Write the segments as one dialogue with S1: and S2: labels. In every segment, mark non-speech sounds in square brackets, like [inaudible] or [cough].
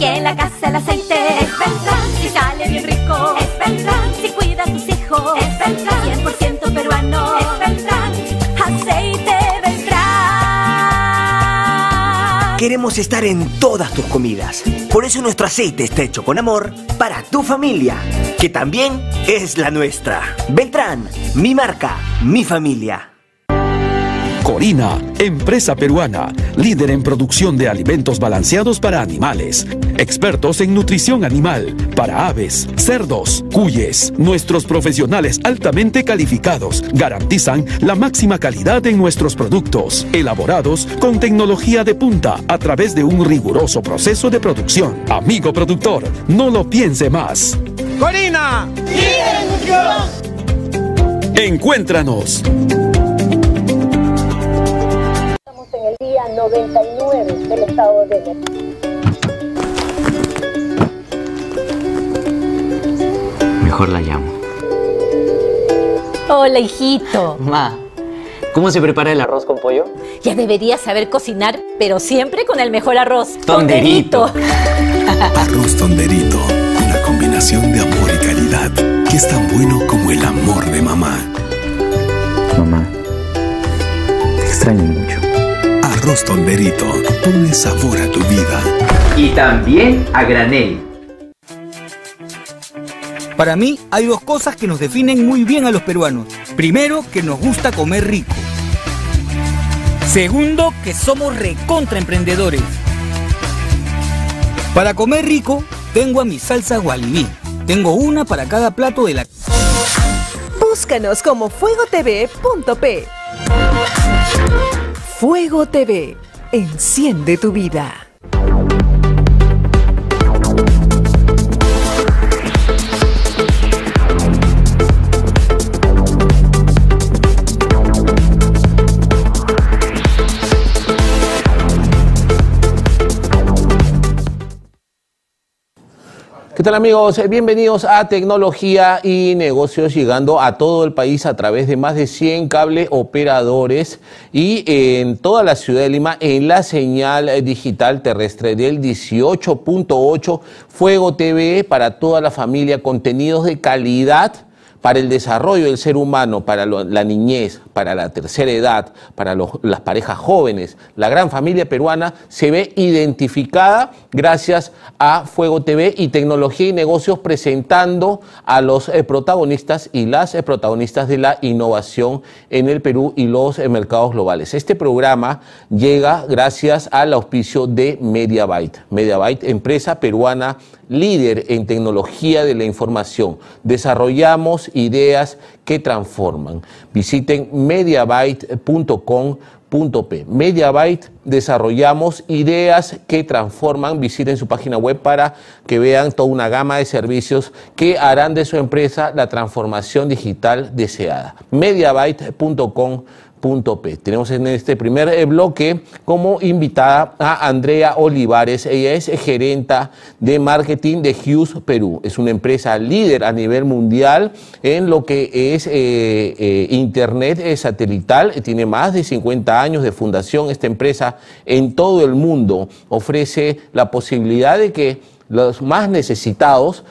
S1: Que en la casa el aceite es Beltrán. Si sale bien rico es Beltrán. Si cuida a tus hijos es Beltrán. 100% peruano es Beltrán. Aceite Beltrán.
S2: Queremos estar en todas tus comidas. Por eso nuestro aceite está hecho con amor para tu familia, que también es la nuestra. Beltrán, mi marca, mi familia.
S3: Corina, empresa peruana, líder en producción de alimentos balanceados para animales, expertos en nutrición animal para aves, cerdos, cuyes. Nuestros profesionales altamente calificados garantizan la máxima calidad en nuestros productos, elaborados con tecnología de punta a través de un riguroso proceso de producción. Amigo productor, no lo piense más.
S4: Corina,
S3: Encuéntranos.
S5: El día 99 del estado de México.
S6: Mejor la llamo.
S7: Hola, hijito.
S6: Ma, ¿cómo se prepara el arroz con pollo?
S7: Ya deberías saber cocinar, pero siempre con el mejor arroz.
S6: Tonderito.
S8: Arroz Tonderito, una combinación de amor y calidad que es tan bueno como el amor de mamá.
S6: Mamá, te extraño.
S8: Arroz Tonderito, ponle sabor a tu vida.
S6: Y también a granel.
S4: Para mí hay dos cosas que nos definen muy bien a los peruanos. Primero, que nos gusta comer rico. Segundo, que somos recontra emprendedores. Para comer rico, tengo a mi salsa Gualibí. Tengo una para cada plato de la...
S9: Búscanos como fuegotv.p. Fuego TV, enciende tu vida.
S10: ¿Qué tal amigos? Eh, Bienvenidos a Tecnología y Negocios, llegando a todo el país a través de más de 100 cable operadores y en toda la ciudad de Lima en la señal eh, digital terrestre del 18.8 Fuego TV para toda la familia, contenidos de calidad para el desarrollo del ser humano, para la niñez, para la tercera edad, para las parejas jóvenes, la gran familia peruana se ve identificada gracias a Fuego TV y Tecnología y Negocios presentando a los eh, protagonistas y las eh, protagonistas de la innovación en el Perú y los eh, mercados globales. Este programa llega gracias al auspicio de Mediabyte. Mediabyte, empresa peruana líder en tecnología de la información. Desarrollamos ideas que transforman. Visiten mediabyte.com.p. Mediabyte desarrollamos ideas que transforman. Visiten su página web para que vean toda una gama de servicios que harán de su empresa la transformación digital deseada. mediabyte.com.p. Tenemos en este primer eh, bloque como invitada a Andrea Olivares. Ella es gerenta de marketing de Hughes Perú. Es una empresa líder a nivel mundial en lo que es eh, eh, Internet satelital. Tiene más de 50 años de fundación. Esta empresa en todo el mundo ofrece la posibilidad de que los más necesitados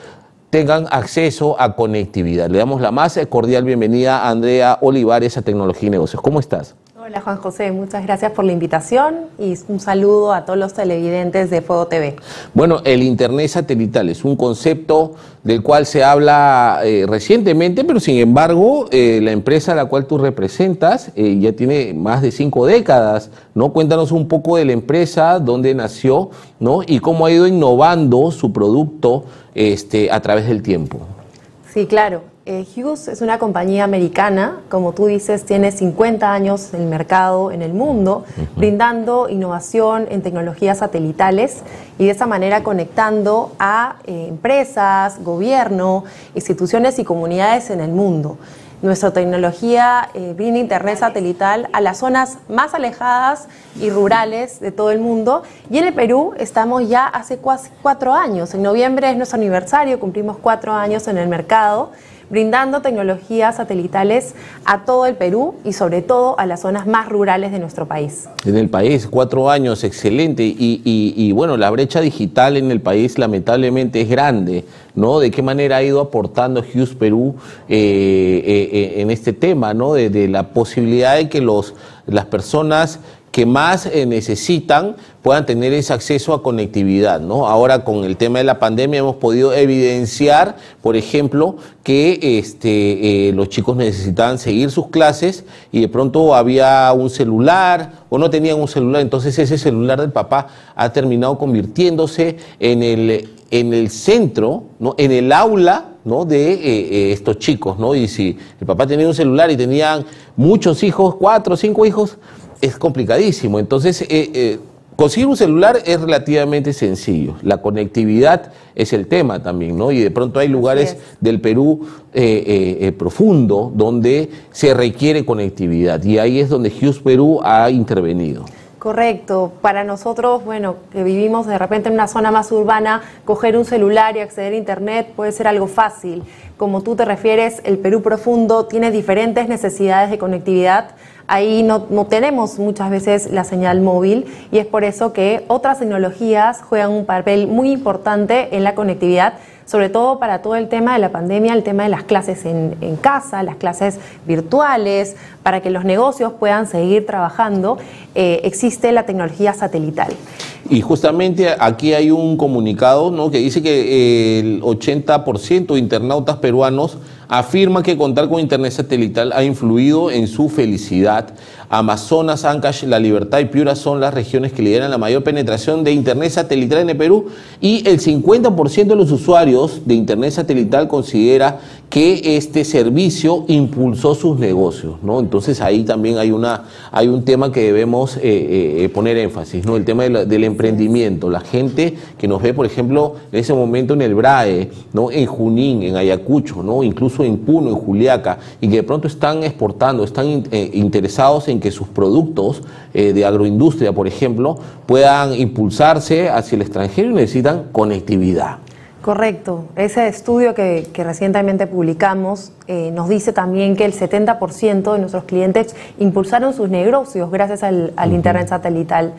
S10: tengan acceso a conectividad. Le damos la más cordial bienvenida a Andrea Olivares a Tecnología y Negocios. ¿Cómo estás?
S11: Hola Juan José, muchas gracias por la invitación y un saludo a todos los televidentes de Fuego TV.
S10: Bueno, el Internet satelital es un concepto del cual se habla eh, recientemente, pero sin embargo, eh, la empresa a la cual tú representas eh, ya tiene más de cinco décadas, ¿no? Cuéntanos un poco de la empresa, dónde nació, ¿no? Y cómo ha ido innovando su producto este, a través del tiempo.
S11: Sí, claro. Eh, Hughes es una compañía americana, como tú dices, tiene 50 años en el mercado, en el mundo, brindando innovación en tecnologías satelitales y de esa manera conectando a eh, empresas, gobierno, instituciones y comunidades en el mundo. Nuestra tecnología eh, brinda internet satelital a las zonas más alejadas y rurales de todo el mundo. Y en el Perú estamos ya hace cuatro años. En noviembre es nuestro aniversario, cumplimos cuatro años en el mercado, brindando tecnologías satelitales a todo el Perú y sobre todo a las zonas más rurales de nuestro país.
S10: En el país, cuatro años, excelente. Y, bueno, la brecha digital en el país lamentablemente es grande, ¿no? ¿De qué manera ha ido aportando Hughes Perú eh, eh, eh, en este tema, ¿no? De, de la posibilidad de que los, las personas que más eh, necesitan puedan tener ese acceso a conectividad, ¿no? Ahora con el tema de la pandemia hemos podido evidenciar, por ejemplo, que este, eh, los chicos necesitaban seguir sus clases y de pronto había un celular o no tenían un celular, entonces ese celular del papá ha terminado convirtiéndose en el, en el centro, ¿no? en el aula ¿no? de eh, eh, estos chicos, ¿no? Y si el papá tenía un celular y tenían muchos hijos, cuatro o cinco hijos, es complicadísimo. Entonces, eh, eh, conseguir un celular es relativamente sencillo. La conectividad es el tema también, ¿no? Y de pronto hay lugares del Perú eh, eh, eh, profundo donde se requiere conectividad. Y ahí es donde Hughes Perú ha intervenido.
S11: Correcto. Para nosotros, bueno, que vivimos de repente en una zona más urbana, coger un celular y acceder a Internet puede ser algo fácil. Como tú te refieres, el Perú profundo tiene diferentes necesidades de conectividad. Ahí no, tenemos muchas veces la señal móvil y es por eso que otras tecnologías juegan un papel muy importante en la conectividad sobre todo para todo el tema de la pandemia, el tema de las clases en, casa, las clases virtuales, para que los negocios puedan seguir trabajando, eh, existe la tecnología satelital.
S10: Y justamente aquí hay un comunicado que dice que el 80% de internautas peruanos afirma que contar con internet satelital ha influido en su felicidad. Amazonas, Ancash, La Libertad y Piura son las regiones que lideran la mayor penetración de internet satelital en el Perú y el 50% de los usuarios de internet satelital considera que este servicio impulsó sus negocios, ¿no? Entonces ahí también hay una hay un tema que debemos eh, eh, poner énfasis, ¿no? El tema del emprendimiento, la gente que nos ve, por ejemplo, en ese momento en el BRAE, ¿no? En Junín, en Ayacucho, ¿no? Incluso en Puno, en Juliaca, y que de pronto están exportando, están in- eh, interesados en que sus productos eh, de agroindustria, por ejemplo, puedan impulsarse hacia el extranjero y necesitan conectividad.
S11: Correcto. Ese estudio que, que recientemente publicamos eh, nos dice también que el 70% de nuestros clientes impulsaron sus negocios gracias al, al Internet satelital.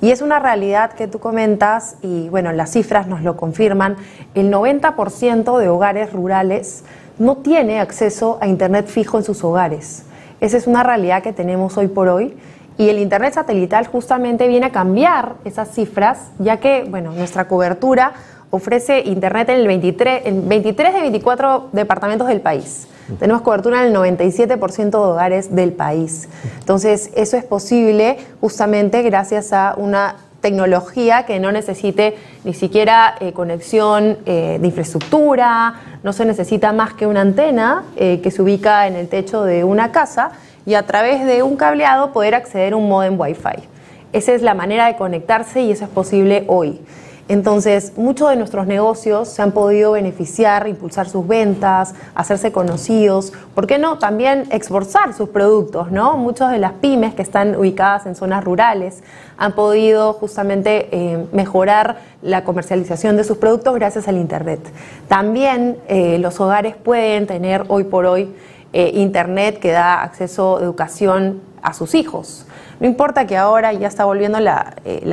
S11: Y es una realidad que tú comentas y bueno, las cifras nos lo confirman. El 90% de hogares rurales no tiene acceso a Internet fijo en sus hogares. Esa es una realidad que tenemos hoy por hoy. Y el Internet satelital justamente viene a cambiar esas cifras, ya que, bueno, nuestra cobertura ofrece Internet en el 23, en 23 de 24 departamentos del país. Tenemos cobertura en el 97% de hogares del país. Entonces, eso es posible justamente gracias a una tecnología que no necesite ni siquiera eh, conexión eh, de infraestructura, no se necesita más que una antena eh, que se ubica en el techo de una casa y a través de un cableado poder acceder a un modem Wi-Fi. Esa es la manera de conectarse y eso es posible hoy. Entonces, muchos de nuestros negocios se han podido beneficiar, impulsar sus ventas, hacerse conocidos, ¿por qué no? También exportar sus productos, ¿no? Muchas de las pymes que están ubicadas en zonas rurales han podido justamente eh, mejorar la comercialización de sus productos gracias al Internet. También eh, los hogares pueden tener hoy por hoy eh, Internet que da acceso a educación a sus hijos. No importa que ahora ya está volviendo la, eh,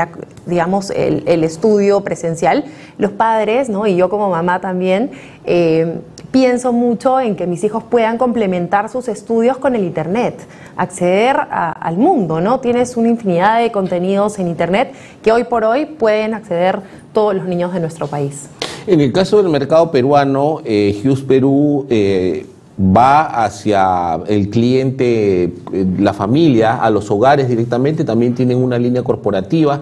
S11: digamos, el, estudio presencial, los padres, ¿no? y yo como mamá también, eh, pienso mucho en que mis hijos puedan complementar sus estudios con el Internet, acceder al mundo, ¿no? Tienes una infinidad de contenidos en Internet que hoy por hoy pueden acceder todos los niños de nuestro país.
S10: En el caso del mercado peruano, eh, Hughes Perú eh, va hacia el cliente, eh, la familia, a los hogares directamente, también tienen una línea corporativa.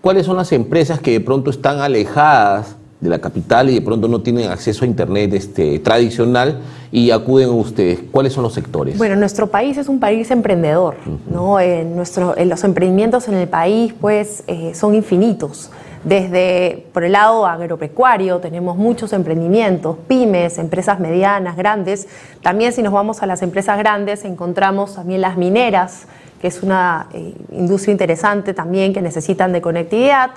S10: ¿Cuáles son las empresas que de pronto están alejadas de la capital y de pronto no tienen acceso a Internet este, tradicional y acuden a ustedes? ¿Cuáles son los sectores?
S11: Bueno, nuestro país es un país emprendedor, ¿no? Eh, nuestro, eh, los emprendimientos en el país, pues, eh, son infinitos. Desde por el lado agropecuario tenemos muchos emprendimientos, pymes, empresas medianas, grandes. También si nos vamos a las empresas grandes encontramos también las mineras, que es una eh, industria interesante también que necesitan de conectividad.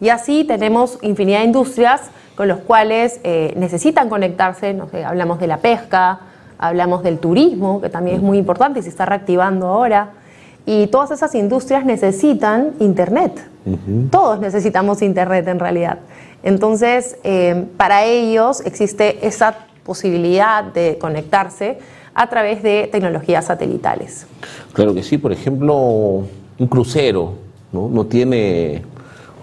S11: Y así tenemos infinidad de industrias con los cuales eh, necesitan conectarse, hablamos de la pesca, hablamos del turismo, que también es muy importante y se está reactivando ahora, y todas esas industrias necesitan Internet. Todos necesitamos Internet en realidad. Entonces, eh, para ellos existe esa posibilidad de conectarse a través de tecnologías satelitales.
S10: Claro que sí, por ejemplo, un crucero no, no tiene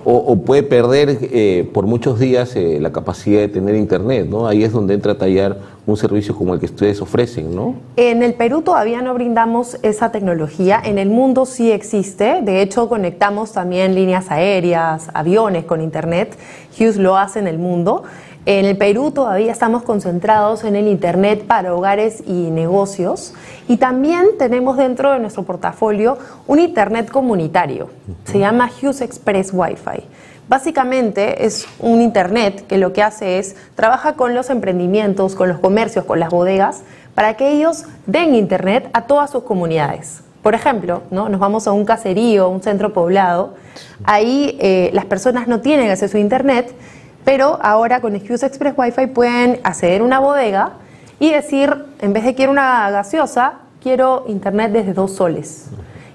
S10: o, o puede perder eh, por muchos días eh, la capacidad de tener internet, ¿no? Ahí es donde entra a tallar un servicio como el que ustedes ofrecen, ¿no?
S11: En el Perú todavía no brindamos esa tecnología, en el mundo sí existe, de hecho conectamos también líneas aéreas, aviones con Internet, Hughes lo hace en el mundo. En el Perú todavía estamos concentrados en el Internet para hogares y negocios y también tenemos dentro de nuestro portafolio un Internet comunitario, se llama Hughes Express Wi-Fi. Básicamente es un Internet que lo que hace es trabaja con los emprendimientos, con los comercios, con las bodegas, para que ellos den Internet a todas sus comunidades. Por ejemplo, ¿no? nos vamos a un caserío, un centro poblado, ahí eh, las personas no tienen acceso a Internet, pero ahora con Excuse Express Wi-Fi pueden acceder a una bodega y decir, en vez de quiero una gaseosa, quiero Internet desde dos soles.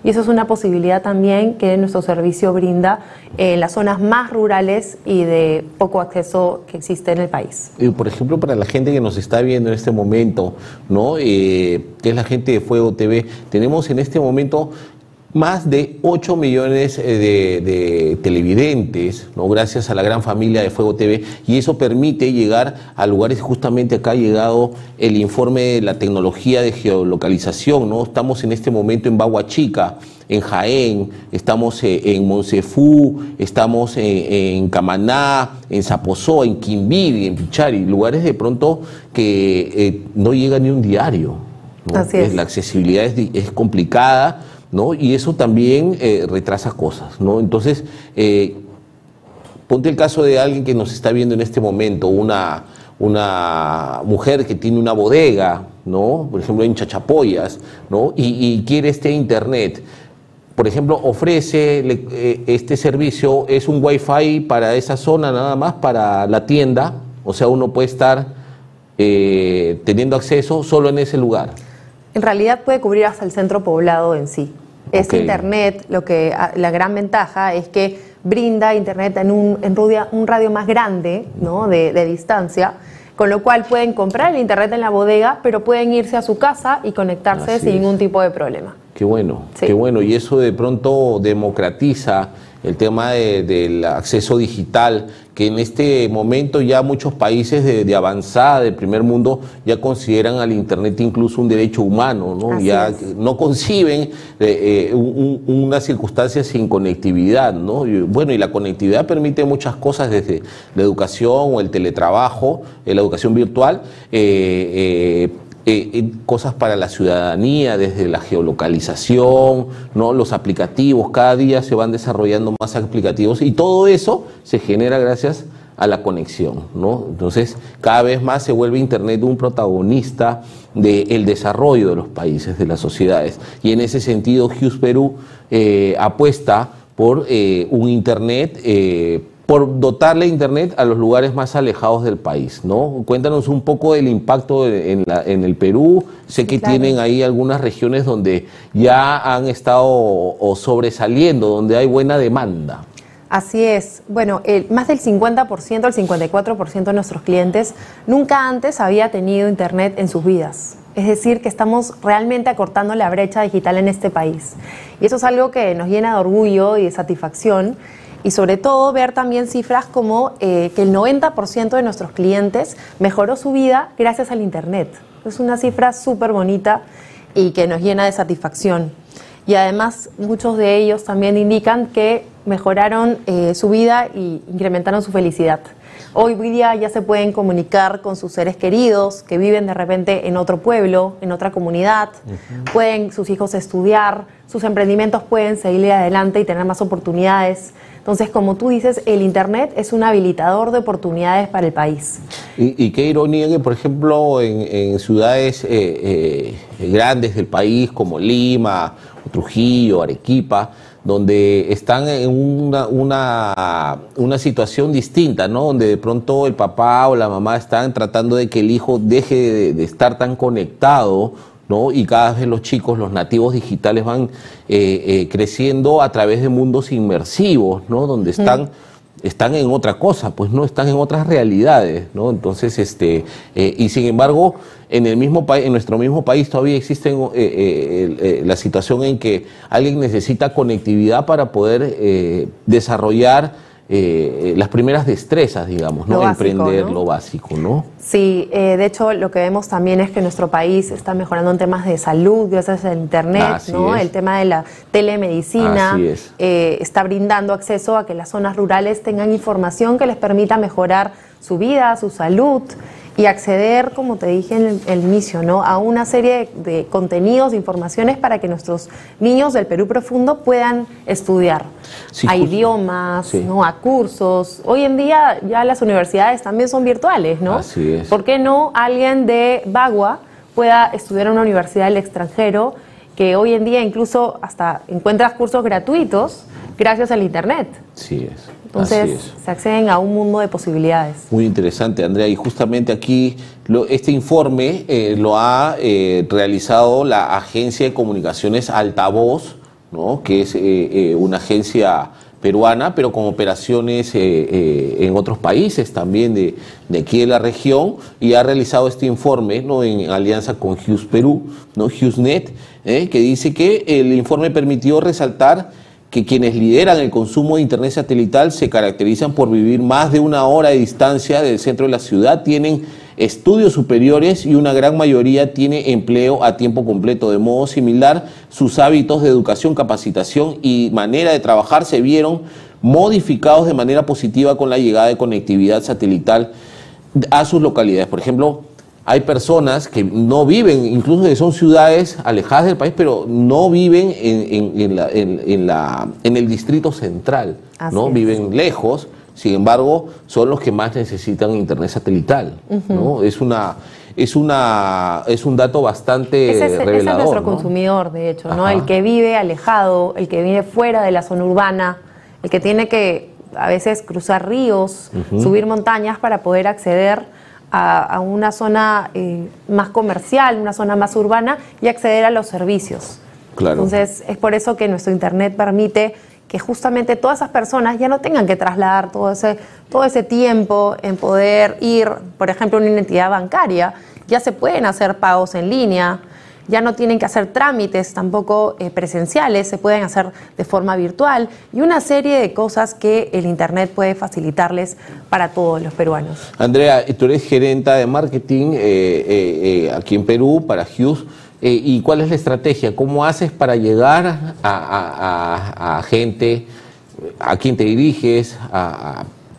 S11: Y eso es una posibilidad también que nuestro servicio brinda en las zonas más rurales y de poco acceso que existe en el país.
S10: Y, por ejemplo, para la gente que nos está viendo en este momento, ¿no? Eh, que es la gente de Fuego TV, tenemos en este momento más de 8 millones eh, de, de televidentes, ¿no? gracias a la gran familia de Fuego TV, y eso permite llegar a lugares, justamente acá ha llegado el informe de la tecnología de geolocalización, ¿no? estamos en este momento en Bahuachica, en Jaén, estamos eh, en Monsefú, estamos en, en Camaná, en Zapozo, en Quimbibi, en Pichari, lugares de pronto que eh, no llega ni un diario. ¿no?
S11: Así es.
S10: La accesibilidad es, es complicada, ¿no? Y eso también eh, retrasa cosas, ¿no? Entonces, eh, ponte el caso de alguien que nos está viendo en este momento, una, una mujer que tiene una bodega, ¿no? Por ejemplo, en Chachapoyas, ¿no? Y, quiere este internet. Por ejemplo, ofrece le- eh, este servicio, es un wifi para esa zona nada más, para la tienda, o sea, uno puede estar eh, teniendo acceso solo en ese lugar.
S11: En realidad puede cubrir hasta el centro poblado en sí.
S10: Ok.
S11: Internet, lo que, a- la gran ventaja es que brinda Internet en un, en un radio más grande ¿no? de, de distancia, con lo cual pueden comprar el Internet en la bodega, pero pueden irse a su casa y conectarse
S10: Así
S11: sin
S10: es.
S11: ningún tipo de problema.
S10: Qué bueno,
S11: Sí.
S10: qué bueno. Y eso de pronto democratiza el tema de- del acceso digital, que en este momento ya muchos países de, de avanzada, del primer mundo, ya consideran al Internet incluso un derecho humano, ¿no?
S11: Así
S10: ya
S11: es.
S10: no conciben eh, eh, un- un- una circunstancia sin conectividad, ¿no? Y, bueno, y la conectividad permite muchas cosas desde la educación o el teletrabajo, eh, la educación virtual, eh, eh, cosas para la ciudadanía, desde la geolocalización, ¿no? los aplicativos, cada día se van desarrollando más aplicativos y todo eso se genera gracias a la conexión. ¿no? Entonces, cada vez más se vuelve Internet un protagonista del desarrollo de los países, de las sociedades. Y en ese sentido, Hughes Perú eh, apuesta por eh, un Internet por dotarle internet a los lugares más alejados del país, ¿no? Cuéntanos un poco del impacto en, la- en el Perú. Sé que
S11: claro.
S10: tienen ahí algunas regiones donde ya han estado o sobresaliendo, donde hay buena demanda.
S11: Así es. Bueno, el- más del 50%, el 54% de nuestros clientes nunca antes había tenido Internet en sus vidas. Es decir, que estamos realmente acortando la brecha digital en este país. Y eso es algo que nos llena de orgullo y de satisfacción. Y sobre todo ver también cifras como eh, que el 90% de nuestros clientes mejoró su vida gracias al Internet. Es una cifra súper bonita y que nos llena de satisfacción. Y además muchos de ellos también indican que mejoraron eh, su vida y incrementaron su felicidad. Hoy día ya se pueden comunicar con sus seres queridos que viven de repente en otro pueblo, en otra comunidad, pueden sus hijos estudiar, sus emprendimientos pueden seguir adelante y tener más oportunidades. Entonces, como tú dices, el Internet es un habilitador de oportunidades para el país.
S10: Y, y qué ironía que, por ejemplo, en, en ciudades eh, eh, grandes del país como Lima, Trujillo, Arequipa, donde están en una, una, una situación distinta, ¿no? Donde de pronto el papá o la mamá están tratando de que el hijo deje de, de estar tan conectado, ¿no? Y cada vez los chicos, los nativos digitales van eh, eh, creciendo a través de mundos inmersivos, ¿no? Donde están están en otra cosa, pues no están en otras realidades, ¿no? Entonces, este, eh, y sin embargo, en el mismo país, en nuestro mismo país todavía existe eh, la situación en que alguien necesita conectividad para poder desarrollar eh, las primeras destrezas, digamos, ¿no?
S11: Lo básico,
S10: Emprender
S11: ¿no?
S10: lo básico, ¿no?
S11: Sí, eh, de hecho lo que vemos también es que nuestro país está mejorando en temas de salud gracias al Internet,
S10: Así
S11: ¿no?
S10: es.
S11: El tema de la telemedicina
S10: Así es.
S11: eh, está brindando acceso a que las zonas rurales tengan información que les permita mejorar su vida, su salud y acceder, como te dije en el, el inicio, ¿no? a una serie de, de contenidos, de informaciones para que nuestros niños del Perú profundo puedan estudiar.
S10: Sí,
S11: a
S10: justo.
S11: idiomas,
S10: Sí.
S11: ¿no? a cursos. Hoy en día ya las universidades también son virtuales, ¿no?
S10: Así es.
S11: ¿Por qué no alguien de Bagua pueda estudiar en una universidad del extranjero que hoy en día incluso hasta encuentras cursos gratuitos gracias al Internet?
S10: Sí es.
S11: Entonces se acceden a un mundo de posibilidades.
S10: Muy interesante, Andrea. Y justamente aquí lo- este informe eh, lo ha eh, realizado la Agencia de Comunicaciones Altavoz, ¿no? que es eh, una agencia peruana, pero con operaciones en otros países también de, de aquí de la región, y ha realizado este informe ¿no? en alianza con Hughes Perú, ¿no? HughesNet, que dice que el informe permitió resaltar que quienes lideran el consumo de Internet satelital se caracterizan por vivir más de una hora de distancia del centro de la ciudad, tienen estudios superiores y una gran mayoría tiene empleo a tiempo completo. De modo similar, sus hábitos de educación, capacitación y manera de trabajar se vieron modificados de manera positiva con la llegada de conectividad satelital a sus localidades. Por ejemplo, hay personas que no viven, incluso que son ciudades alejadas del país, pero no viven en, en- en la- en- en la- en el distrito central,
S11: Así
S10: ¿no?
S11: es.
S10: Viven lejos, sin embargo, son los que más necesitan internet satelital, ¿no? Es una es una es un dato bastante
S11: Ese es, ese es
S10: revelador,
S11: nuestro
S10: ¿no?
S11: consumidor, de hecho, ¿no? El que vive alejado, el que vive fuera de la zona urbana, el que tiene que a veces cruzar ríos, subir montañas para poder acceder a, a una zona eh, más comercial, una zona más urbana y acceder a los servicios.
S10: Claro.
S11: Entonces, es por eso que nuestro Internet permite que justamente todas esas personas ya no tengan que trasladar todo ese, todo ese tiempo en poder ir, por ejemplo, a una entidad bancaria. Ya se pueden hacer pagos en línea, ya no tienen que hacer trámites tampoco eh, presenciales, se pueden hacer de forma virtual y una serie de cosas que el Internet puede facilitarles para todos los peruanos.
S10: Andrea, tú eres gerenta de marketing eh, eh, eh, aquí en Perú para Hughes. eh, ¿Y cuál es la estrategia? ¿Cómo haces para llegar a, gente, a quien te diriges,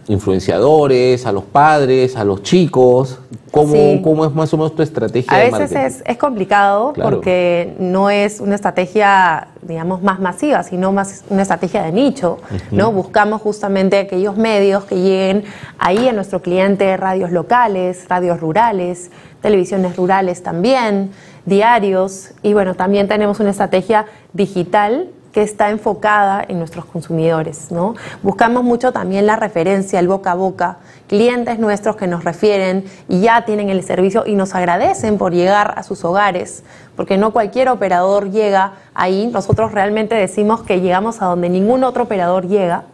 S10: influenciadores, a los padres, a los chicos? ¿Cómo,
S11: Sí.
S10: cómo es más o menos tu estrategia
S11: A
S10: de
S11: veces
S10: marketing?
S11: es, es complicado
S10: Claro.
S11: porque no es una estrategia, digamos, más masiva, sino más una estrategia de nicho, ¿no? Buscamos justamente aquellos medios que lleguen ahí a nuestro cliente, radios locales, radios rurales, televisiones rurales también, diarios, y bueno, también tenemos una estrategia digital que está enfocada en nuestros consumidores, ¿no? Buscamos mucho también la referencia, el boca a boca, clientes nuestros que nos refieren y ya tienen el servicio y nos agradecen por llegar a sus hogares, porque no cualquier operador llega ahí, nosotros realmente decimos que llegamos a donde ningún otro operador llega.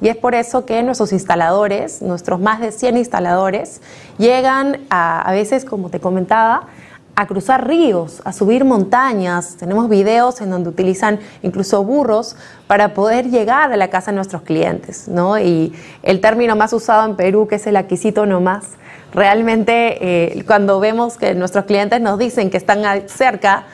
S11: Y es por eso que nuestros instaladores, nuestros más de 100 instaladores, llegan a, a veces, como te comentaba, a cruzar ríos, a subir montañas. Tenemos videos en donde utilizan incluso burros para poder llegar a la casa de nuestros clientes, ¿no? Y el término más usado en Perú, que es el aquisito nomás, realmente eh, cuando vemos que nuestros clientes nos dicen que están cerca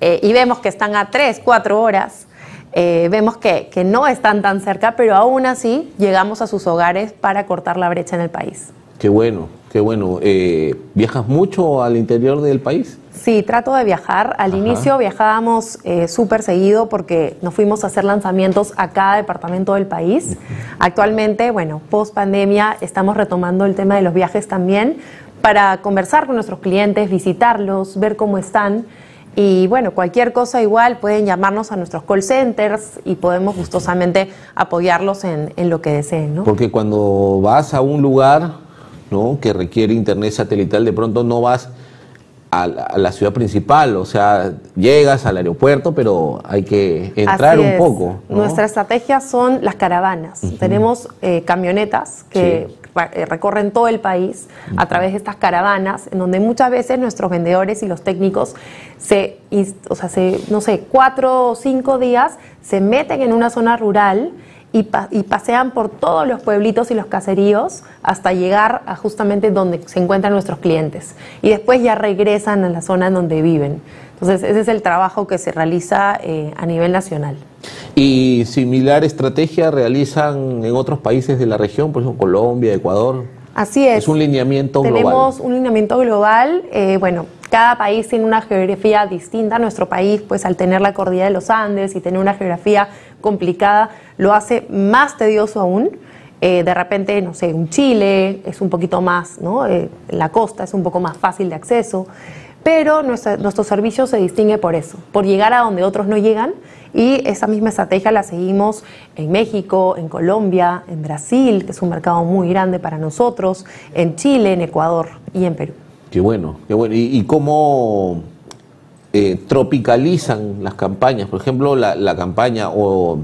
S11: eh, y vemos que están a 3, 4 horas, eh, vemos que, que no están tan cerca, pero aún así llegamos a sus hogares para cortar la brecha en el país.
S10: Qué bueno, qué bueno. Eh, ¿Viajas mucho al interior del país?
S11: Sí, trato de viajar. Al
S10: Ajá.
S11: inicio viajábamos eh, súper seguido porque nos fuimos a hacer lanzamientos a cada departamento del país. Actualmente, bueno, post pandemia, estamos retomando el tema de los viajes también para conversar con nuestros clientes, visitarlos, ver cómo están Y bueno, cualquier cosa igual pueden llamarnos a nuestros call centers y podemos gustosamente apoyarlos en, en lo que deseen, ¿no?
S10: Porque cuando vas a un lugar ¿no? que requiere internet satelital, de pronto no vas a la, a la ciudad principal, o sea, llegas al aeropuerto, pero hay que entrar un poco. ¿no?
S11: Nuestra estrategia son las caravanas. Tenemos eh, camionetas que eh, recorren todo el país a través de estas caravanas, en donde muchas veces nuestros vendedores y los técnicos se, o sea, se, no sé, cuatro o cinco días se meten en una zona rural y, pa- y pasean por todos los pueblitos y los caseríos hasta llegar a justamente donde se encuentran nuestros clientes. Y después ya regresan a la zona en donde viven. Entonces, ese es el trabajo que se realiza eh, a nivel nacional.
S10: Y similar estrategia realizan en otros países de la región, por ejemplo, Colombia, Ecuador.
S11: Así es.
S10: Es un lineamiento
S11: Tenemos
S10: global.
S11: un lineamiento global. eh, bueno, cada país tiene una geografía distinta. Nuestro país, pues al tener la cordillera de los Andes y tener una geografía complicada, lo hace más tedioso aún. Eh, de repente, no sé, un Chile es un poquito más, ¿no? Eh, la costa es un poco más fácil de acceso. Pero nuestro servicio se distingue por eso, por llegar a donde otros no llegan. Y esa misma estrategia la seguimos en México, en Colombia, en Brasil, que es un mercado muy grande para nosotros, en Chile, en Ecuador y en Perú.
S10: Qué bueno, qué bueno. ¿Y, y cómo eh, tropicalizan las campañas? Por ejemplo, la, la campaña o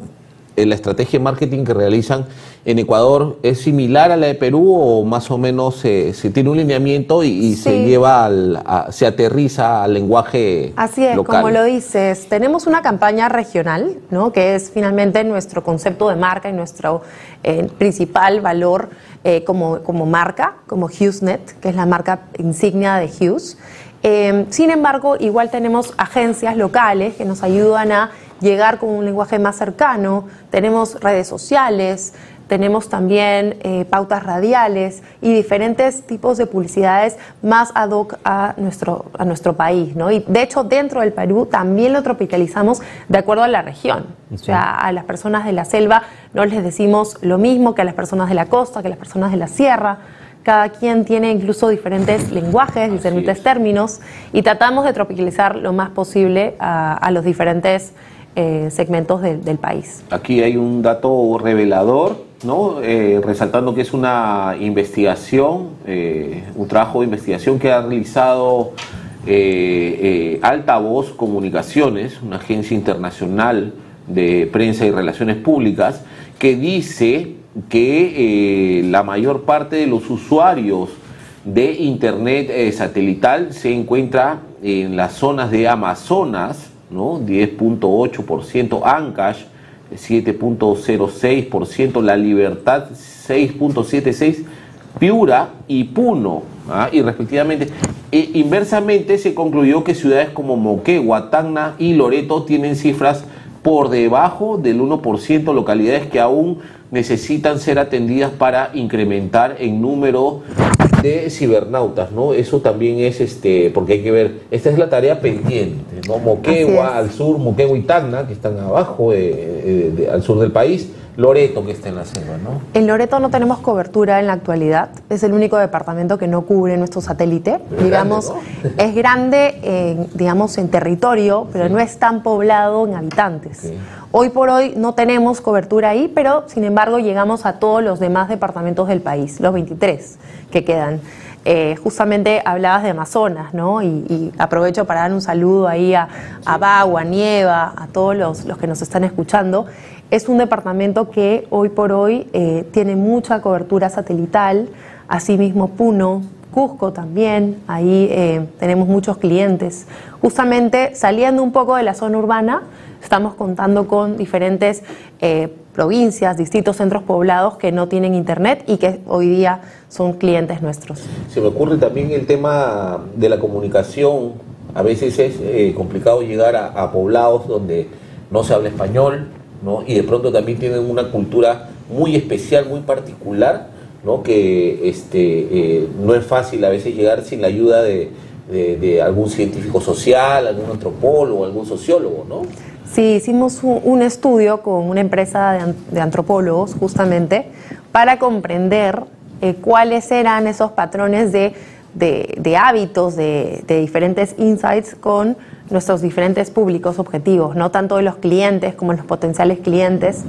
S10: eh, la estrategia de marketing que realizan en Ecuador es similar a la de Perú o más o menos eh, se tiene un lineamiento y, y se lleva al, a- se aterriza al lenguaje
S11: Así es,
S10: local.
S11: como lo dices, tenemos una campaña regional, ¿no? que es finalmente nuestro concepto de marca y nuestro eh, principal valor eh, como, como marca, como HughesNet, que es la marca insignia de Hughes. Eh, sin embargo, igual tenemos agencias locales que nos ayudan a llegar con un lenguaje más cercano, tenemos redes sociales, tenemos también eh, pautas radiales y diferentes tipos de publicidades más ad hoc a nuestro, a nuestro país. ¿no? Y de hecho, dentro del Perú también lo tropicalizamos de acuerdo a la región. O sea, a las personas de la selva no les decimos lo mismo que a las personas de la costa, que a las personas de la sierra. Cada quien tiene incluso diferentes lenguajes, diferentes términos y tratamos de tropicalizar lo más posible a, a los diferentes eh, segmentos del- del país.
S10: Aquí hay un dato revelador, ¿no? Eh, resaltando que es una investigación, eh, un trabajo de investigación que ha realizado eh, Altavoz Comunicaciones, una agencia internacional de prensa y relaciones públicas, que dice que eh, la mayor parte de los usuarios de Internet eh, satelital se encuentra en las zonas de Amazonas, ¿no? 10.8%, Ancash 7.06%, La Libertad 6.76%, Piura y Puno, ¿ah? y respectivamente. E inversamente se concluyó que ciudades como Moquegua, Tacna y Loreto tienen cifras por debajo del 1%, localidades que aún necesitan ser atendidas para incrementar el número de cibernautas, ¿no? Eso también es, este, porque hay que ver, esta es la tarea pendiente, ¿no? Moquegua al sur, Moquegua y Tacna, que están abajo, eh, eh, de- al sur del país, Loreto, que está en la selva, ¿no?
S11: En Loreto no tenemos cobertura en la actualidad. Es el único departamento que no cubre nuestro satélite. Digamos,
S10: grande, [laughs]
S11: es grande, en, digamos, en territorio, pero no es tan poblado en habitantes. Hoy por hoy no tenemos cobertura ahí, pero sin embargo llegamos a todos los demás departamentos del país, los 23 que quedan. Eh, justamente hablabas de Amazonas, ¿no? Y, y aprovecho para dar un saludo ahí a, a Bagua, a Nieva, a todos los, los que nos están escuchando. Es un departamento que hoy por hoy eh, tiene mucha cobertura satelital, asimismo Puno, Cusco también, ahí eh, tenemos muchos clientes. Justamente saliendo un poco de la zona urbana, estamos contando con diferentes eh, provincias, distintos centros poblados que no tienen internet y que hoy día son clientes nuestros.
S10: Se me ocurre también el tema de la comunicación. A veces es eh, complicado llegar a, a poblados donde no se habla español, ¿no? Y de pronto también tienen una cultura muy especial, muy particular, ¿no? Que este, eh, no es fácil a veces llegar sin la ayuda de, de- algún científico social, algún antropólogo, algún sociólogo, ¿no?
S11: Sí, hicimos un, estudio con una empresa de, an- de antropólogos justamente para comprender eh, cuáles eran esos patrones de, de- hábitos, de diferentes insights con nuestros diferentes públicos objetivos, no tanto de los clientes como los potenciales clientes,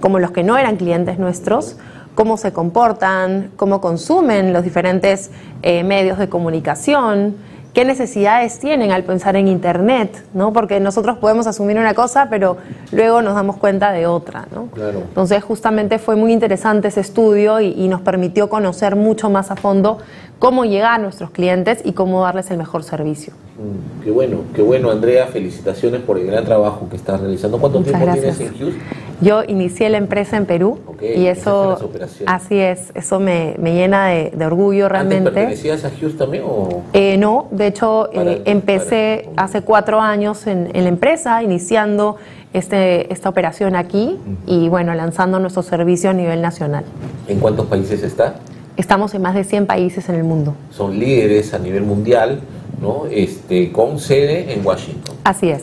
S11: como los que no eran clientes nuestros, cómo se comportan, cómo consumen los diferentes eh, medios de comunicación, qué necesidades tienen al pensar en Internet, ¿no? Porque nosotros podemos asumir una cosa, pero luego nos damos cuenta de otra, ¿no?
S10: Claro.
S11: Entonces, justamente fue muy interesante ese estudio y, y nos permitió conocer mucho más a fondo cómo llegar a nuestros clientes y cómo darles el mejor servicio.
S10: Mm, Qué bueno, qué bueno, Andrea. Felicitaciones por el gran trabajo que estás realizando. ¿Cuánto
S11: Muchas
S10: tiempo
S11: gracias.
S10: tienes en Hughes?
S11: Yo inicié la empresa en Perú
S10: Ok,
S11: y eso, así es, eso me, me llena de, de orgullo
S10: ¿Antes
S11: realmente.
S10: pertenecías a Hughes también o...?
S11: Eh, no, de hecho
S10: Para-
S11: eh, empecé hace cuatro años en, en la empresa, iniciando este, esta operación aquí y bueno, lanzando nuestro servicio a nivel nacional.
S10: ¿En cuántos países está?
S11: Estamos en más de 100 países en el mundo.
S10: Son líderes a nivel mundial, ¿no? Este, con sede en Washington.
S11: Así es.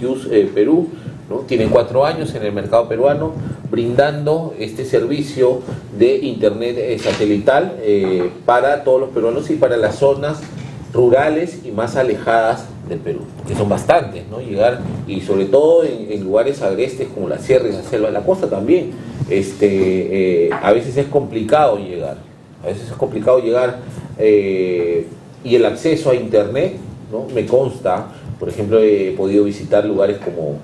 S10: Hughes eh, Perú, ¿no? tiene cuatro años en el mercado peruano brindando este servicio de internet eh, satelital eh, para todos los peruanos y para las zonas rurales y más alejadas del Perú, que son bastantes, ¿no? Llegar, y sobre todo en, en lugares agrestes como la sierra y la selva, la costa también, este, eh, a veces es complicado llegar, a veces es complicado llegar eh, y el acceso a internet, ¿no? Me consta, por ejemplo, he podido visitar lugares como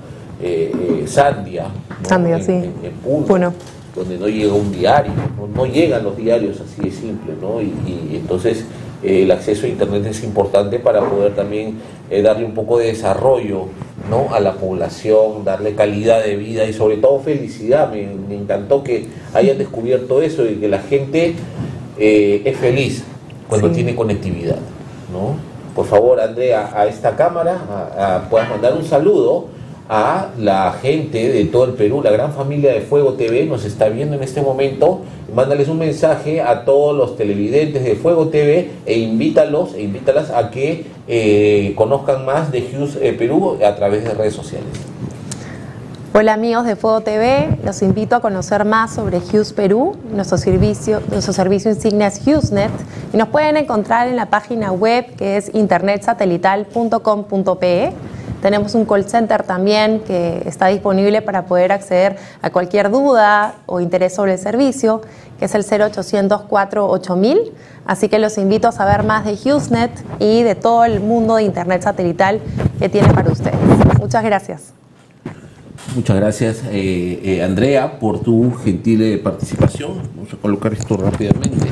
S10: eh, eh, Sandia, ¿no?
S11: Sandia,
S10: en,
S11: sí.
S10: en- en Puno,
S11: Puno.
S10: donde no llega un diario, no, no llegan los diarios así de simple, ¿no? Y, y entonces el acceso a Internet es importante para poder también eh, darle un poco de desarrollo ¿no? a la población, darle calidad de vida y sobre todo felicidad. Me, me encantó que hayan descubierto eso y que la gente eh, es feliz cuando
S11: Sí.
S10: tiene conectividad, ¿no? Por favor, Andrea, a esta cámara a- a- puedas mandar un saludo a la gente de todo el Perú, la gran familia de Fuego TV nos está viendo en este momento. Mándales un mensaje a todos los televidentes de Fuego TV e invítalos e invítalas a que eh, conozcan más de Hughes eh, Perú a través de redes sociales.
S11: Hola amigos de Fuego TV, los invito a conocer más sobre Hughes Perú, nuestro servicio, nuestro servicio insignia es HughesNet y nos pueden encontrar en la página web que es internetsatelital.com.pe. Tenemos un call center también que está disponible para poder acceder a cualquier duda o interés sobre el servicio, que es el 0800 48000. Así que los invito a saber más de HughesNet y de todo el mundo de Internet satelital que tiene para ustedes. Muchas gracias.
S10: Muchas gracias, eh, eh, Andrea, por tu gentil participación. Vamos a colocar esto rápidamente.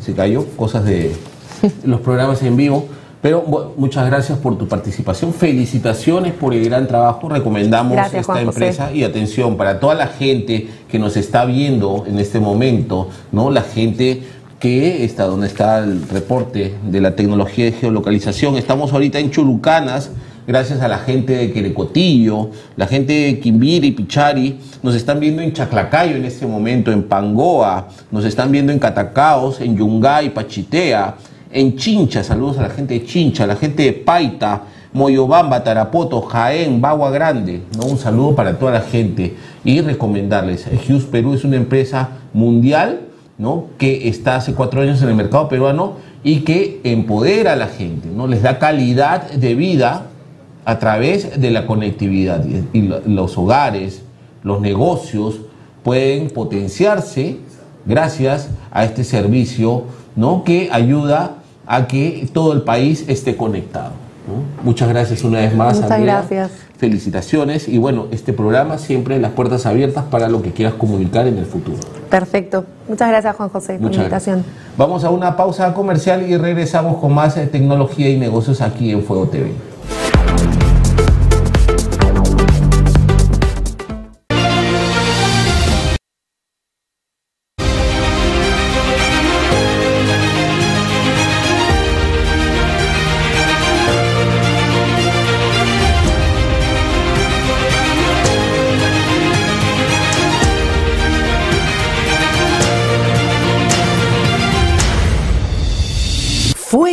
S10: Se cayó, cosas de [laughs] los programas en vivo. Pero bu- muchas gracias por tu participación. Felicitaciones por el gran trabajo. Recomendamos
S11: Gracias,
S10: esta
S11: Juan José.
S10: empresa y atención para toda la gente que nos está viendo en este momento, ¿no? La gente que está donde está el reporte de la tecnología de geolocalización. Estamos ahorita en Chulucanas, gracias a la gente de Querecotillo, la gente de Quimbiri, Pichari, nos están viendo en Chaclacayo en este momento, en Pangoa, nos están viendo en Catacaos, en Yungay, Pachitea, en Chincha, saludos a la gente de Chincha, la gente de Paita, Moyobamba, Tarapoto, Jaén, Bagua Grande, ¿no? un saludo para toda la gente y recomendarles, Hughes Perú es una empresa mundial ¿no? que está hace cuatro años en el mercado peruano y que empodera a la gente, ¿no? les da calidad de vida a través de la conectividad y, y lo- los hogares, los negocios pueden potenciarse gracias a este servicio ¿no? que ayuda a que todo el país esté conectado. ¿no? Muchas gracias una vez más.
S11: Muchas
S10: Andrea.
S11: gracias.
S10: Felicitaciones y bueno, este programa siempre las puertas abiertas para lo que quieras comunicar en el futuro.
S11: Perfecto. Muchas gracias, Juan José, por la invitación.
S10: Vamos a una pausa comercial y regresamos con más eh, tecnología y negocios aquí en Fuego TV.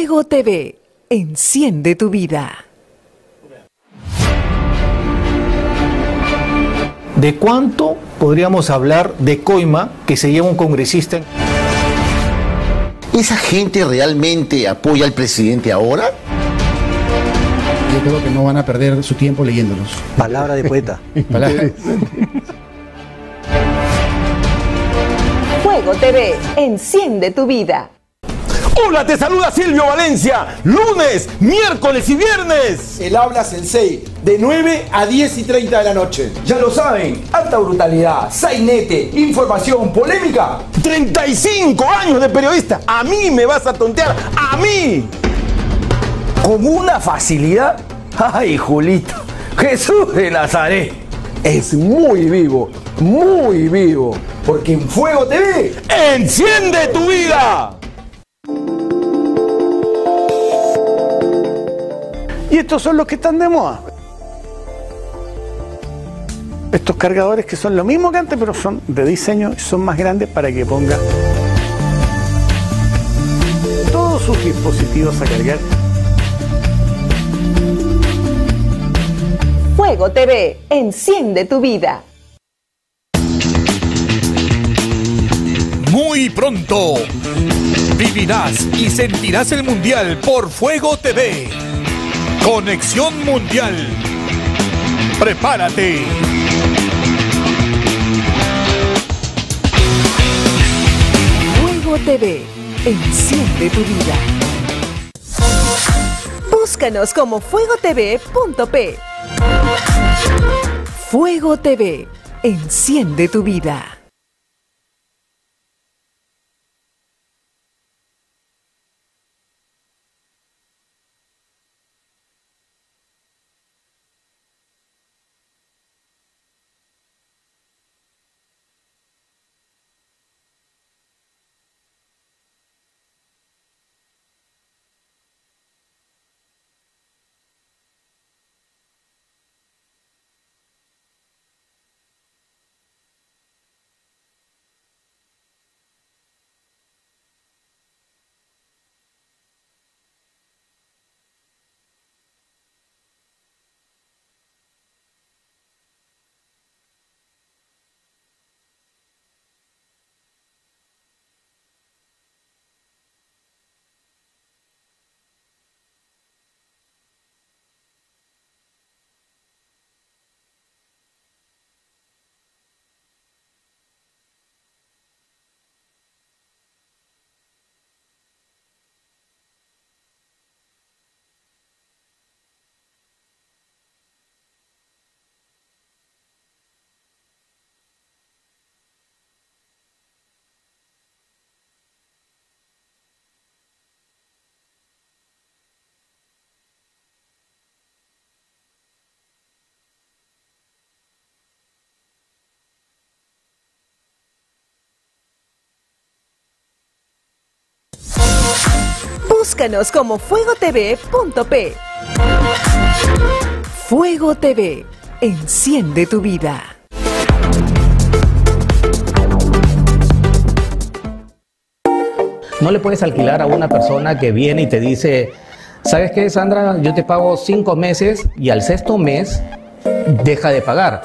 S9: Fuego TV. Enciende tu vida.
S12: ¿De cuánto podríamos hablar de coima que se lleva un congresista?
S13: ¿Esa gente realmente apoya al presidente ahora? yo creo que no van a perder su tiempo leyéndolos.
S14: Palabra de poeta. [laughs]
S13: Palabra-
S9: Fuego TV, enciende tu vida.
S15: Hola, te saluda Silvio Valencia. Lunes, miércoles y viernes.
S16: El habla Sensei, de 9 a 10 y 30 de la noche. Ya lo saben, alta brutalidad, sainete, información, polémica.
S15: 35 años de periodista. A mí me vas a tontear. A mí.
S16: Con una facilidad. Ay, Julito, Jesús de Nazaret. Es muy vivo, muy vivo. Porque en Fuego TV.
S15: ¡Enciende tu vida!
S17: Y estos son los que están de moda. Estos cargadores que son lo mismo que antes, pero son de diseño y son más grandes para que ponga todos sus dispositivos a cargar.
S9: Fuego TV, enciende tu vida.
S18: Muy pronto vivirás y sentirás el Mundial por Fuego TV. Conexión Mundial. Prepárate.
S9: Fuego TV, enciende tu vida. Búscanos como fuegotv.p. Fuego TV, enciende tu vida. Búscanos como fuegotv.p. Fuego TV, enciende tu vida.
S19: No le puedes alquilar a una persona que viene y te dice, ¿sabes qué, Sandra? Yo te pago cinco meses y al sexto mes deja de pagar.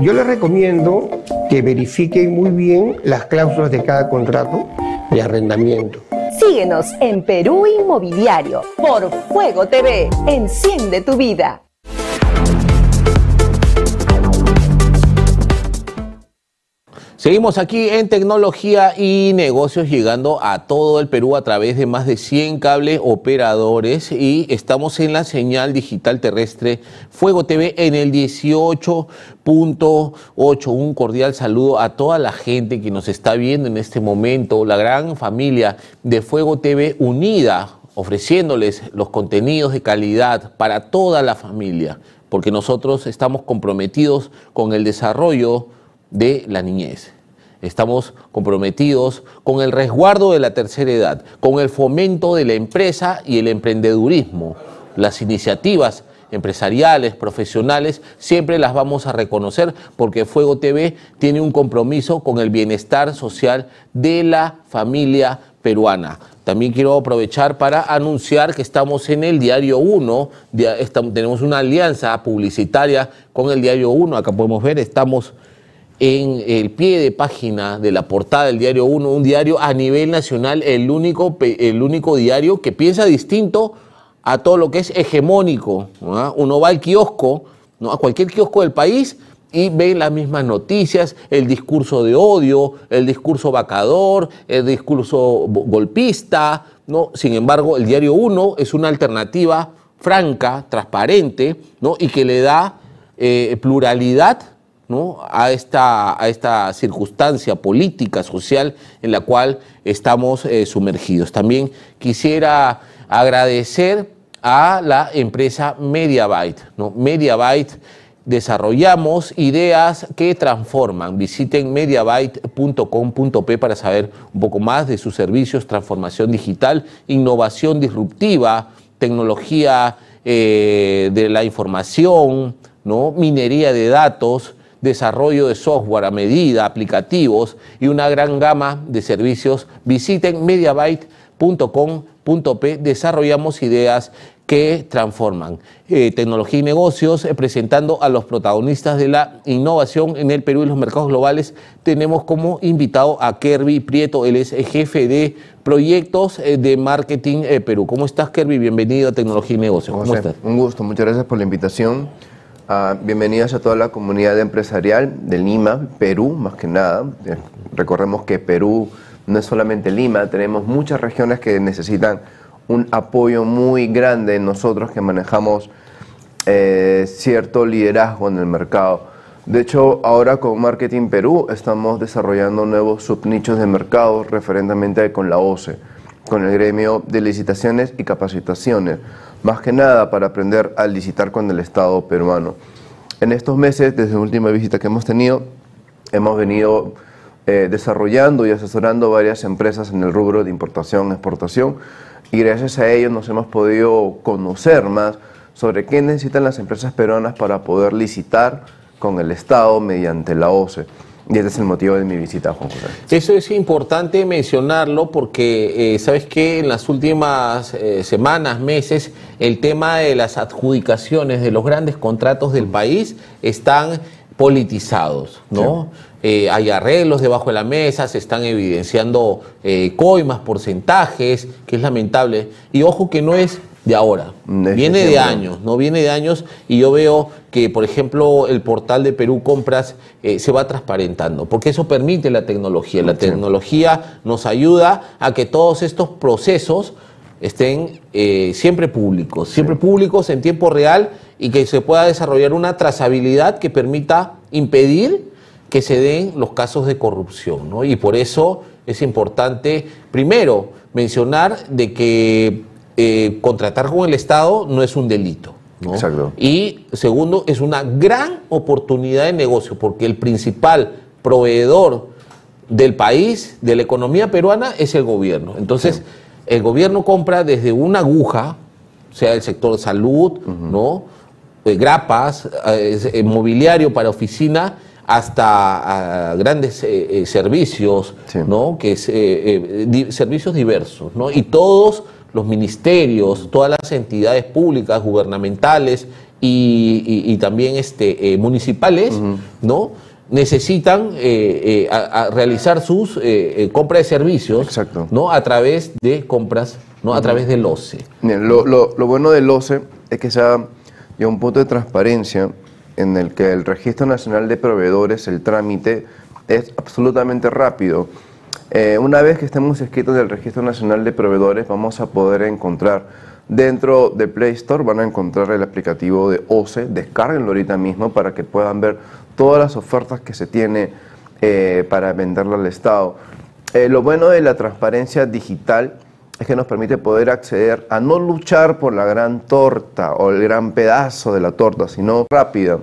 S20: Yo les recomiendo que verifiquen muy bien las cláusulas de cada contrato de arrendamiento.
S9: Síguenos en Perú Inmobiliario por Fuego TV. Enciende tu vida.
S10: Seguimos aquí en tecnología y negocios llegando a todo el Perú a través de más de 100 cables operadores y estamos en la señal digital terrestre Fuego TV en el 18.8. Un cordial saludo a toda la gente que nos está viendo en este momento, la gran familia de Fuego TV unida, ofreciéndoles los contenidos de calidad para toda la familia, porque nosotros estamos comprometidos con el desarrollo de la niñez. Estamos comprometidos con el resguardo de la tercera edad, con el fomento de la empresa y el emprendedurismo. Las iniciativas empresariales, profesionales, siempre las vamos a reconocer porque Fuego TV tiene un compromiso con el bienestar social de la familia peruana. También quiero aprovechar para anunciar que estamos en el Diario 1, dia- estam- tenemos una alianza publicitaria con el Diario 1, acá podemos ver, estamos en el pie de página de la portada del Diario 1, un diario a nivel nacional, el único, el único diario que piensa distinto a todo lo que es hegemónico. ¿no? Uno va al kiosco, ¿no? a cualquier kiosco del país y ve las mismas noticias, el discurso de odio, el discurso vacador, el discurso golpista. ¿no? Sin embargo, el diario 1 es una alternativa franca, transparente, ¿no? y que le da eh, pluralidad a, esta, a esta circunstancia política, social en la cual estamos eh, sumergidos. También quisiera agradecer a la empresa Mediabyte. ¿no? Mediabyte desarrollamos ideas que transforman. Visiten mediabyte.com.p para saber un poco más de sus servicios, transformación digital, innovación disruptiva, tecnología eh, de la información, ¿no? minería de datos, desarrollo de software a medida, aplicativos y una gran gama de servicios. Visiten mediabyte.com.p. Desarrollamos ideas que transforman. Eh, tecnología y negocios, eh, presentando a los protagonistas de la innovación en el Perú y los mercados globales. Tenemos como invitado a Kerby Prieto, él es jefe de proyectos eh, de marketing eh, Perú. ¿Cómo estás, Kerby? Bienvenido a Tecnología y Negocios. ¿Cómo
S14: José,
S10: estás?
S14: Un gusto, muchas gracias por la invitación. Ah, bienvenidos a toda la comunidad empresarial de Lima, Perú, más que nada. Eh, Recordemos que Perú no es solamente Lima, tenemos muchas regiones que necesitan un apoyo muy grande en nosotros que manejamos eh, cierto liderazgo en el mercado. De hecho, ahora con Marketing Perú estamos desarrollando nuevos subnichos de mercado referentemente con la OCE, con el gremio de licitaciones y capacitaciones, más que nada para aprender a licitar con el Estado peruano. En estos meses, desde la última visita que hemos tenido, hemos venido eh, desarrollando y asesorando varias empresas en el rubro de importación, exportación, y gracias a ello nos hemos podido conocer más sobre qué necesitan las empresas peruanas para poder licitar con el Estado mediante la OCE. Y ese es el motivo de mi visita, Juan José.
S10: Eso es importante mencionarlo porque, eh, ¿sabes qué? En las últimas eh, semanas, meses, el tema de las adjudicaciones de los grandes contratos del país están politizados, ¿no? Eh, hay arreglos debajo de la mesa, se están evidenciando coimas, porcentajes, que es lamentable. Y ojo que no es de ahora, viene de años, no viene de años y yo veo que, por ejemplo, el portal de Perú Compras eh, se va transparentando, porque eso permite la tecnología. La tecnología nos ayuda a que todos estos procesos estén eh, siempre públicos, siempre públicos en tiempo real y que se pueda desarrollar una trazabilidad que permita impedir que se den los casos de corrupción. ¿no? Y por eso es importante, primero, mencionar de que eh, contratar con el Estado no es un delito. ¿no?
S14: Exacto.
S10: Y segundo, es una gran oportunidad de negocio, porque el principal proveedor del país, de la economía peruana, es el gobierno. Entonces, el gobierno compra desde una aguja, sea el sector salud, ¿no? Eh, grapas, eh, mobiliario para oficina, hasta ah, grandes eh, servicios, ¿no? Que es, di- servicios diversos, ¿no? Y todos los ministerios, todas las entidades públicas, gubernamentales y, y- y también este, eh, municipales, ¿no? necesitan eh, eh, a- a realizar sus eh, eh, compras de servicios ¿no? a través de compras, ¿no? a través del OCE.
S14: Lo, lo- lo bueno del OCE es que se ha llegado a un punto de transparencia en el que el Registro Nacional de Proveedores, el trámite, es absolutamente rápido. Eh, una vez que estemos inscritos en el Registro Nacional de Proveedores, vamos a poder encontrar dentro de Play Store, van a encontrar el aplicativo de OCE, descárguenlo ahorita mismo para que puedan ver todas las ofertas que se tiene eh, para venderlo al Estado. Eh, lo bueno de la transparencia digital es que nos permite poder acceder a no luchar por la gran torta o el gran pedazo de la torta, sino rápida.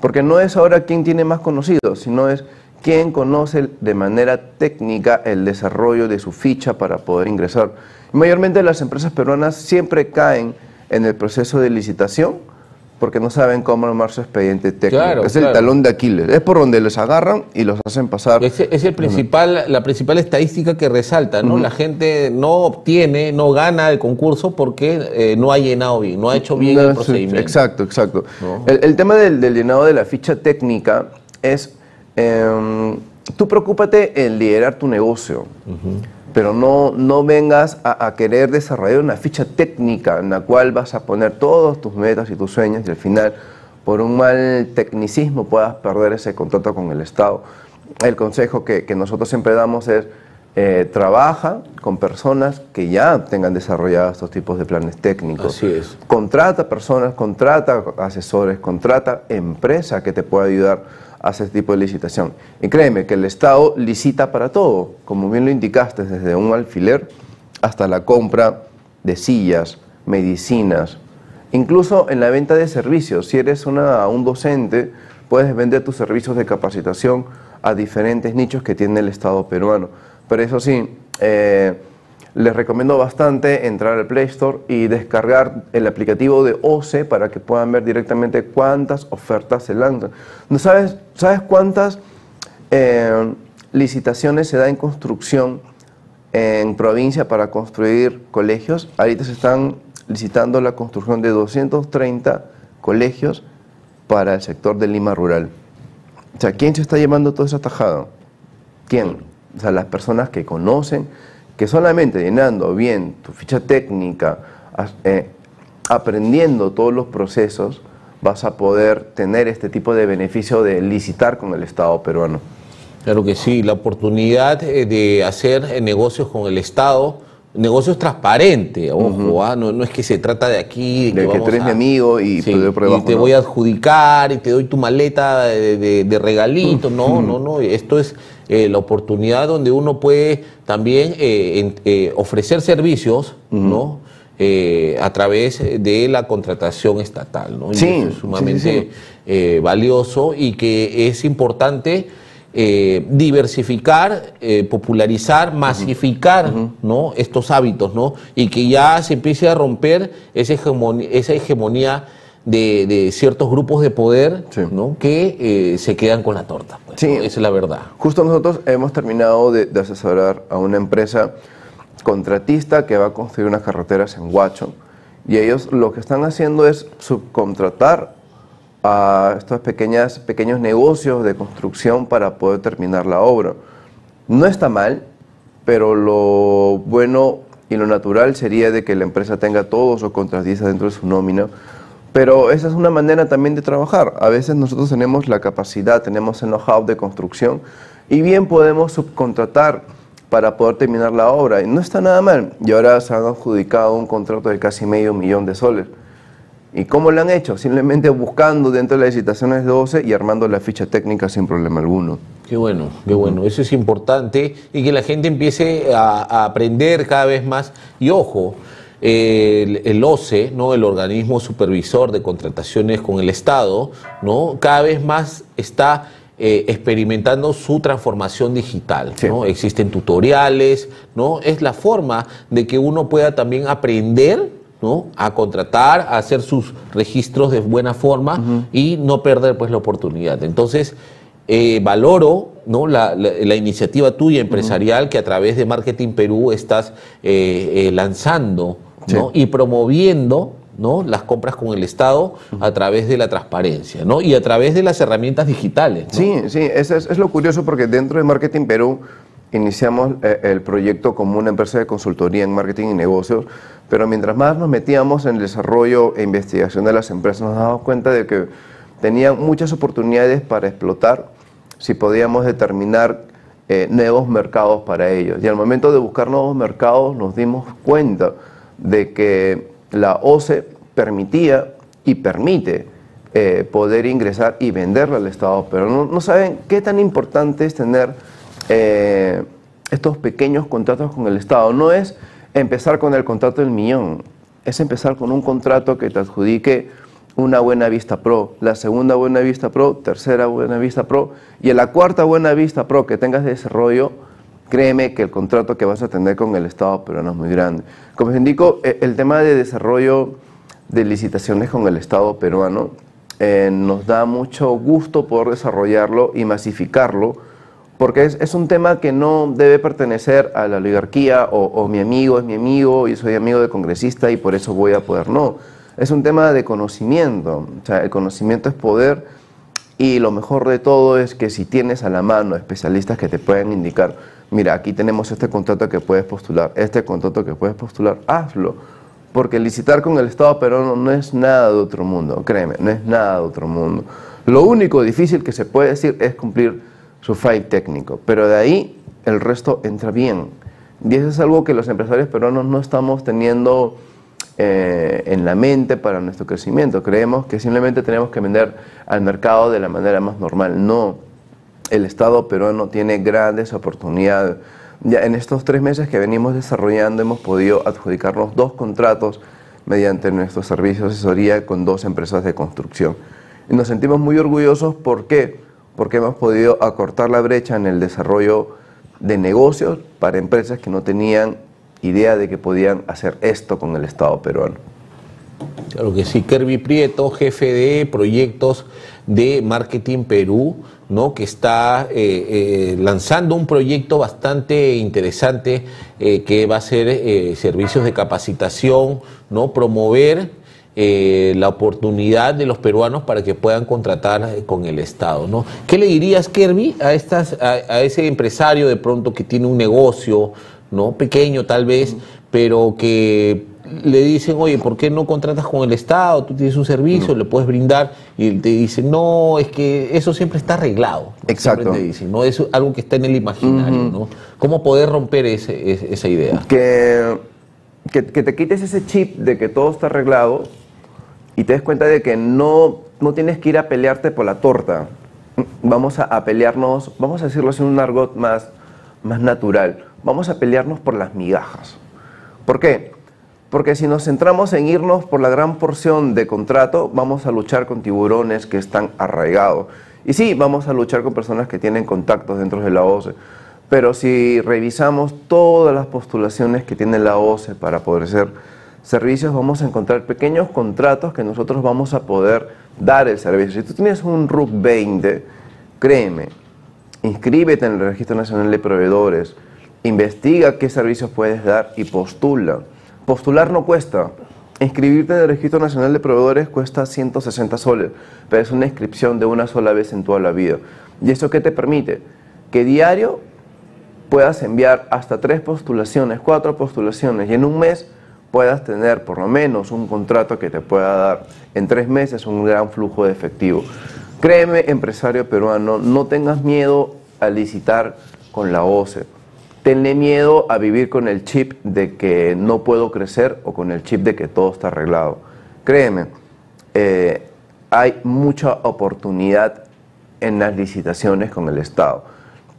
S14: Porque no es ahora quién tiene más conocido, sino es quién conoce de manera técnica el desarrollo de su ficha para poder ingresar. Mayormente las empresas peruanas siempre caen en el proceso de licitación porque no saben cómo armar su expediente técnico.
S10: Claro,
S14: es el talón de Aquiles. Es por donde les agarran y los hacen pasar.
S10: Es, es el principal, la principal estadística que resalta, ¿no? La gente no obtiene, no gana el concurso porque eh, no ha llenado bien, no ha hecho bien
S14: No,
S10: el procedimiento.
S14: Exacto, exacto. El, el tema del, del llenado de la ficha técnica es, em, tú preocúpate en liderar tu negocio. pero no, no vengas a, a querer desarrollar una ficha técnica en la cual vas a poner todos tus metas y tus sueños y al final por un mal tecnicismo puedas perder ese contrato con el Estado. El consejo que, que nosotros siempre damos es eh, trabaja con personas que ya tengan desarrollados estos tipos de planes técnicos.
S10: Así es.
S14: Contrata personas, contrata asesores, contrata empresa que te pueda ayudar a hacer este tipo de licitación. Y créeme que el Estado licita para todo, como bien lo indicaste, desde un alfiler hasta la compra de sillas, medicinas, incluso en la venta de servicios. Si eres una, un docente, puedes vender tus servicios de capacitación a diferentes nichos que tiene el Estado peruano. Pero eso sí, eh, les recomiendo bastante entrar al Play Store y descargar el aplicativo de OCE para que puedan ver directamente cuántas ofertas se lanzan. ¿No sabes, ¿Sabes cuántas eh, licitaciones se da en construcción en provincia para construir colegios? Ahorita se están licitando la construcción de 230 colegios para el sector de Lima rural. O sea, ¿quién se está llevando toda esa tajada? ¿Quién? O sea, las personas que conocen, que solamente llenando bien tu ficha técnica, eh, aprendiendo todos los procesos, vas a poder tener este tipo de beneficio de licitar con el Estado peruano.
S10: Claro que sí, la oportunidad eh, de hacer eh, negocios con el Estado, negocios transparentes, ojo, ah, no, no es que se trata de aquí,
S14: De que tú
S10: vamos
S14: eres mi amigo y te
S10: voy a adjudicar y te doy tu maleta de, de- de regalito, no, no, no, esto es eh, la oportunidad donde uno puede también eh, en- eh, ofrecer servicios, ¿no? A través de la contratación estatal, ¿no? Y
S14: Sí,
S10: eso es sumamente
S14: sí, sí.
S10: valioso y que es importante eh, diversificar, eh, popularizar, masificar ¿no? estos hábitos ¿no? y que ya se empiece a romper esa hegemonía, esa hegemonía de, de ciertos grupos de poder ¿no? que eh, se quedan con la torta. pues,
S14: Sí.
S10: ¿no? Esa es la verdad.
S14: Justo nosotros hemos terminado de, de asesorar a una empresa contratista que va a construir unas carreteras en Huacho. Y ellos lo que están haciendo es subcontratar a estos pequeñas, pequeños negocios de construcción para poder terminar la obra. No está mal, pero lo bueno y lo natural sería de que la empresa tenga todos sus contratistas dentro de su nómina. Pero esa es una manera también de trabajar. A veces nosotros tenemos la capacidad, tenemos el know-how de construcción y bien podemos subcontratar para poder terminar la obra. Y no está nada mal. Y ahora se han adjudicado un contrato de casi medio millón de soles. ¿Y cómo lo han hecho? Simplemente buscando dentro de las licitaciones de 12 y armando la ficha técnica sin problema alguno.
S10: Qué bueno, qué bueno. Eso es importante y que la gente empiece a, a aprender cada vez más. Y ojo, el, el OCE, ¿no? el organismo supervisor de contrataciones con el Estado, ¿no? cada vez más está eh, experimentando su transformación digital. ¿no? Existen tutoriales, ¿no? es la forma de que uno pueda también aprender ¿no? a contratar, a hacer sus registros de buena forma y no perder pues la oportunidad. Entonces, eh, valoro ¿no? la, la- la iniciativa tuya empresarial que a través de Marketing Perú estás eh, eh, lanzando ¿no? y promoviendo ¿no? las compras con el Estado a través de la transparencia ¿no? y a través de las herramientas digitales. ¿no?
S14: Sí, sí, eso es, es lo curioso porque dentro de Marketing Perú iniciamos eh, el proyecto como una empresa de consultoría en marketing y negocios, pero mientras más nos metíamos en el desarrollo e investigación de las empresas, nos dábamos cuenta de que tenían muchas oportunidades para explotar si podíamos determinar eh, nuevos mercados para ellos. Y al momento de buscar nuevos mercados nos dimos cuenta de que la OCE permitía y permite eh, poder ingresar y venderle al Estado, pero no, saben qué tan importante es tener estos pequeños contratos con el Estado. No es empezar con el contrato del millón, es empezar con un contrato que te adjudique una buena vista pro, la segunda buena vista pro, tercera buena vista pro y en la cuarta buena vista pro que tengas de desarrollo, créeme que el contrato que vas a tener con el Estado peruano es muy grande. Como les indico, eh, el tema de desarrollo de licitaciones con el Estado peruano eh, nos da mucho gusto poder desarrollarlo y masificarlo, porque es, un tema que no debe pertenecer a la oligarquía o, o mi amigo es mi amigo y soy amigo de congresista y por eso voy a poder. No, es un tema de conocimiento. O sea, el conocimiento es poder y lo mejor de todo es que si tienes a la mano especialistas que te pueden indicar mira, aquí tenemos este contrato que puedes postular, este contrato que puedes postular, hazlo. Porque licitar con el Estado peruano no es nada de otro mundo, créeme, no es nada de otro mundo. Lo único difícil que se puede decir es cumplir su file técnico, pero de ahí el resto entra bien. Y eso es algo que los empresarios peruanos no estamos teniendo eh, en la mente para nuestro crecimiento. Creemos que simplemente tenemos que vender al mercado de la manera más normal. No, el Estado peruano tiene grandes oportunidades. Ya en estos tres meses que venimos desarrollando hemos podido adjudicarnos dos contratos mediante nuestros servicios de asesoría con dos empresas de construcción. Y nos sentimos muy orgullosos, ¿por qué? Porque hemos podido acortar la brecha en el desarrollo de negocios para empresas que no tenían idea de que podían hacer esto con el Estado peruano.
S10: Claro que sí, Kirby Prieto, jefe de proyectos de Marketing Perú, ¿no? que está eh, eh, lanzando un proyecto bastante interesante eh, que va a ser servicios de capacitación, ¿no? promover la oportunidad de los peruanos para que puedan contratar con el Estado. ¿no? ¿Qué le dirías, Kirby, a, estas, a, ese empresario de pronto que tiene un negocio, ¿no? pequeño tal vez, pero que le dicen, oye, ¿por qué no contratas con el Estado? Tú tienes un servicio, le puedes brindar, y él te dice, no, es que eso siempre está arreglado.
S14: Exacto.
S10: Te dicen, ¿no? Es algo que está en el imaginario, ¿no? ¿Cómo poder romper ese, esa idea?
S14: Que, que, te quites ese chip de que todo está arreglado y te des cuenta de que no, no tienes que ir a pelearte por la torta. Vamos a, pelearnos, vamos a decirlo así en un argot más, más natural, vamos a pelearnos por las migajas. ¿Por qué? Porque si nos centramos en irnos por la gran porción de contrato, vamos a luchar con tiburones que están arraigados. Y sí, vamos a luchar con personas que tienen contactos dentro de la OCE. Pero si revisamos todas las postulaciones que tiene la OCE para poder hacer servicios, vamos a encontrar pequeños contratos que nosotros vamos a poder dar el servicio. Si tú tienes un RUC 20, créeme, inscríbete en el Registro Nacional de Proveedores, investiga qué servicios puedes dar y postula. Postular no cuesta. Inscribirte en el Registro Nacional de Proveedores cuesta 160 soles, pero es una inscripción de una sola vez en toda la vida. ¿Y eso qué te permite? Que diario puedas enviar hasta tres postulaciones, cuatro postulaciones, y en un mes puedas tener por lo menos un contrato que te pueda dar en tres meses un gran flujo de efectivo. Créeme, empresario peruano, no tengas miedo a licitar con la OCE tenle miedo a vivir con el chip de que no puedo crecer o con el chip de que todo está arreglado. Créeme, eh, hay mucha oportunidad en las licitaciones con el Estado.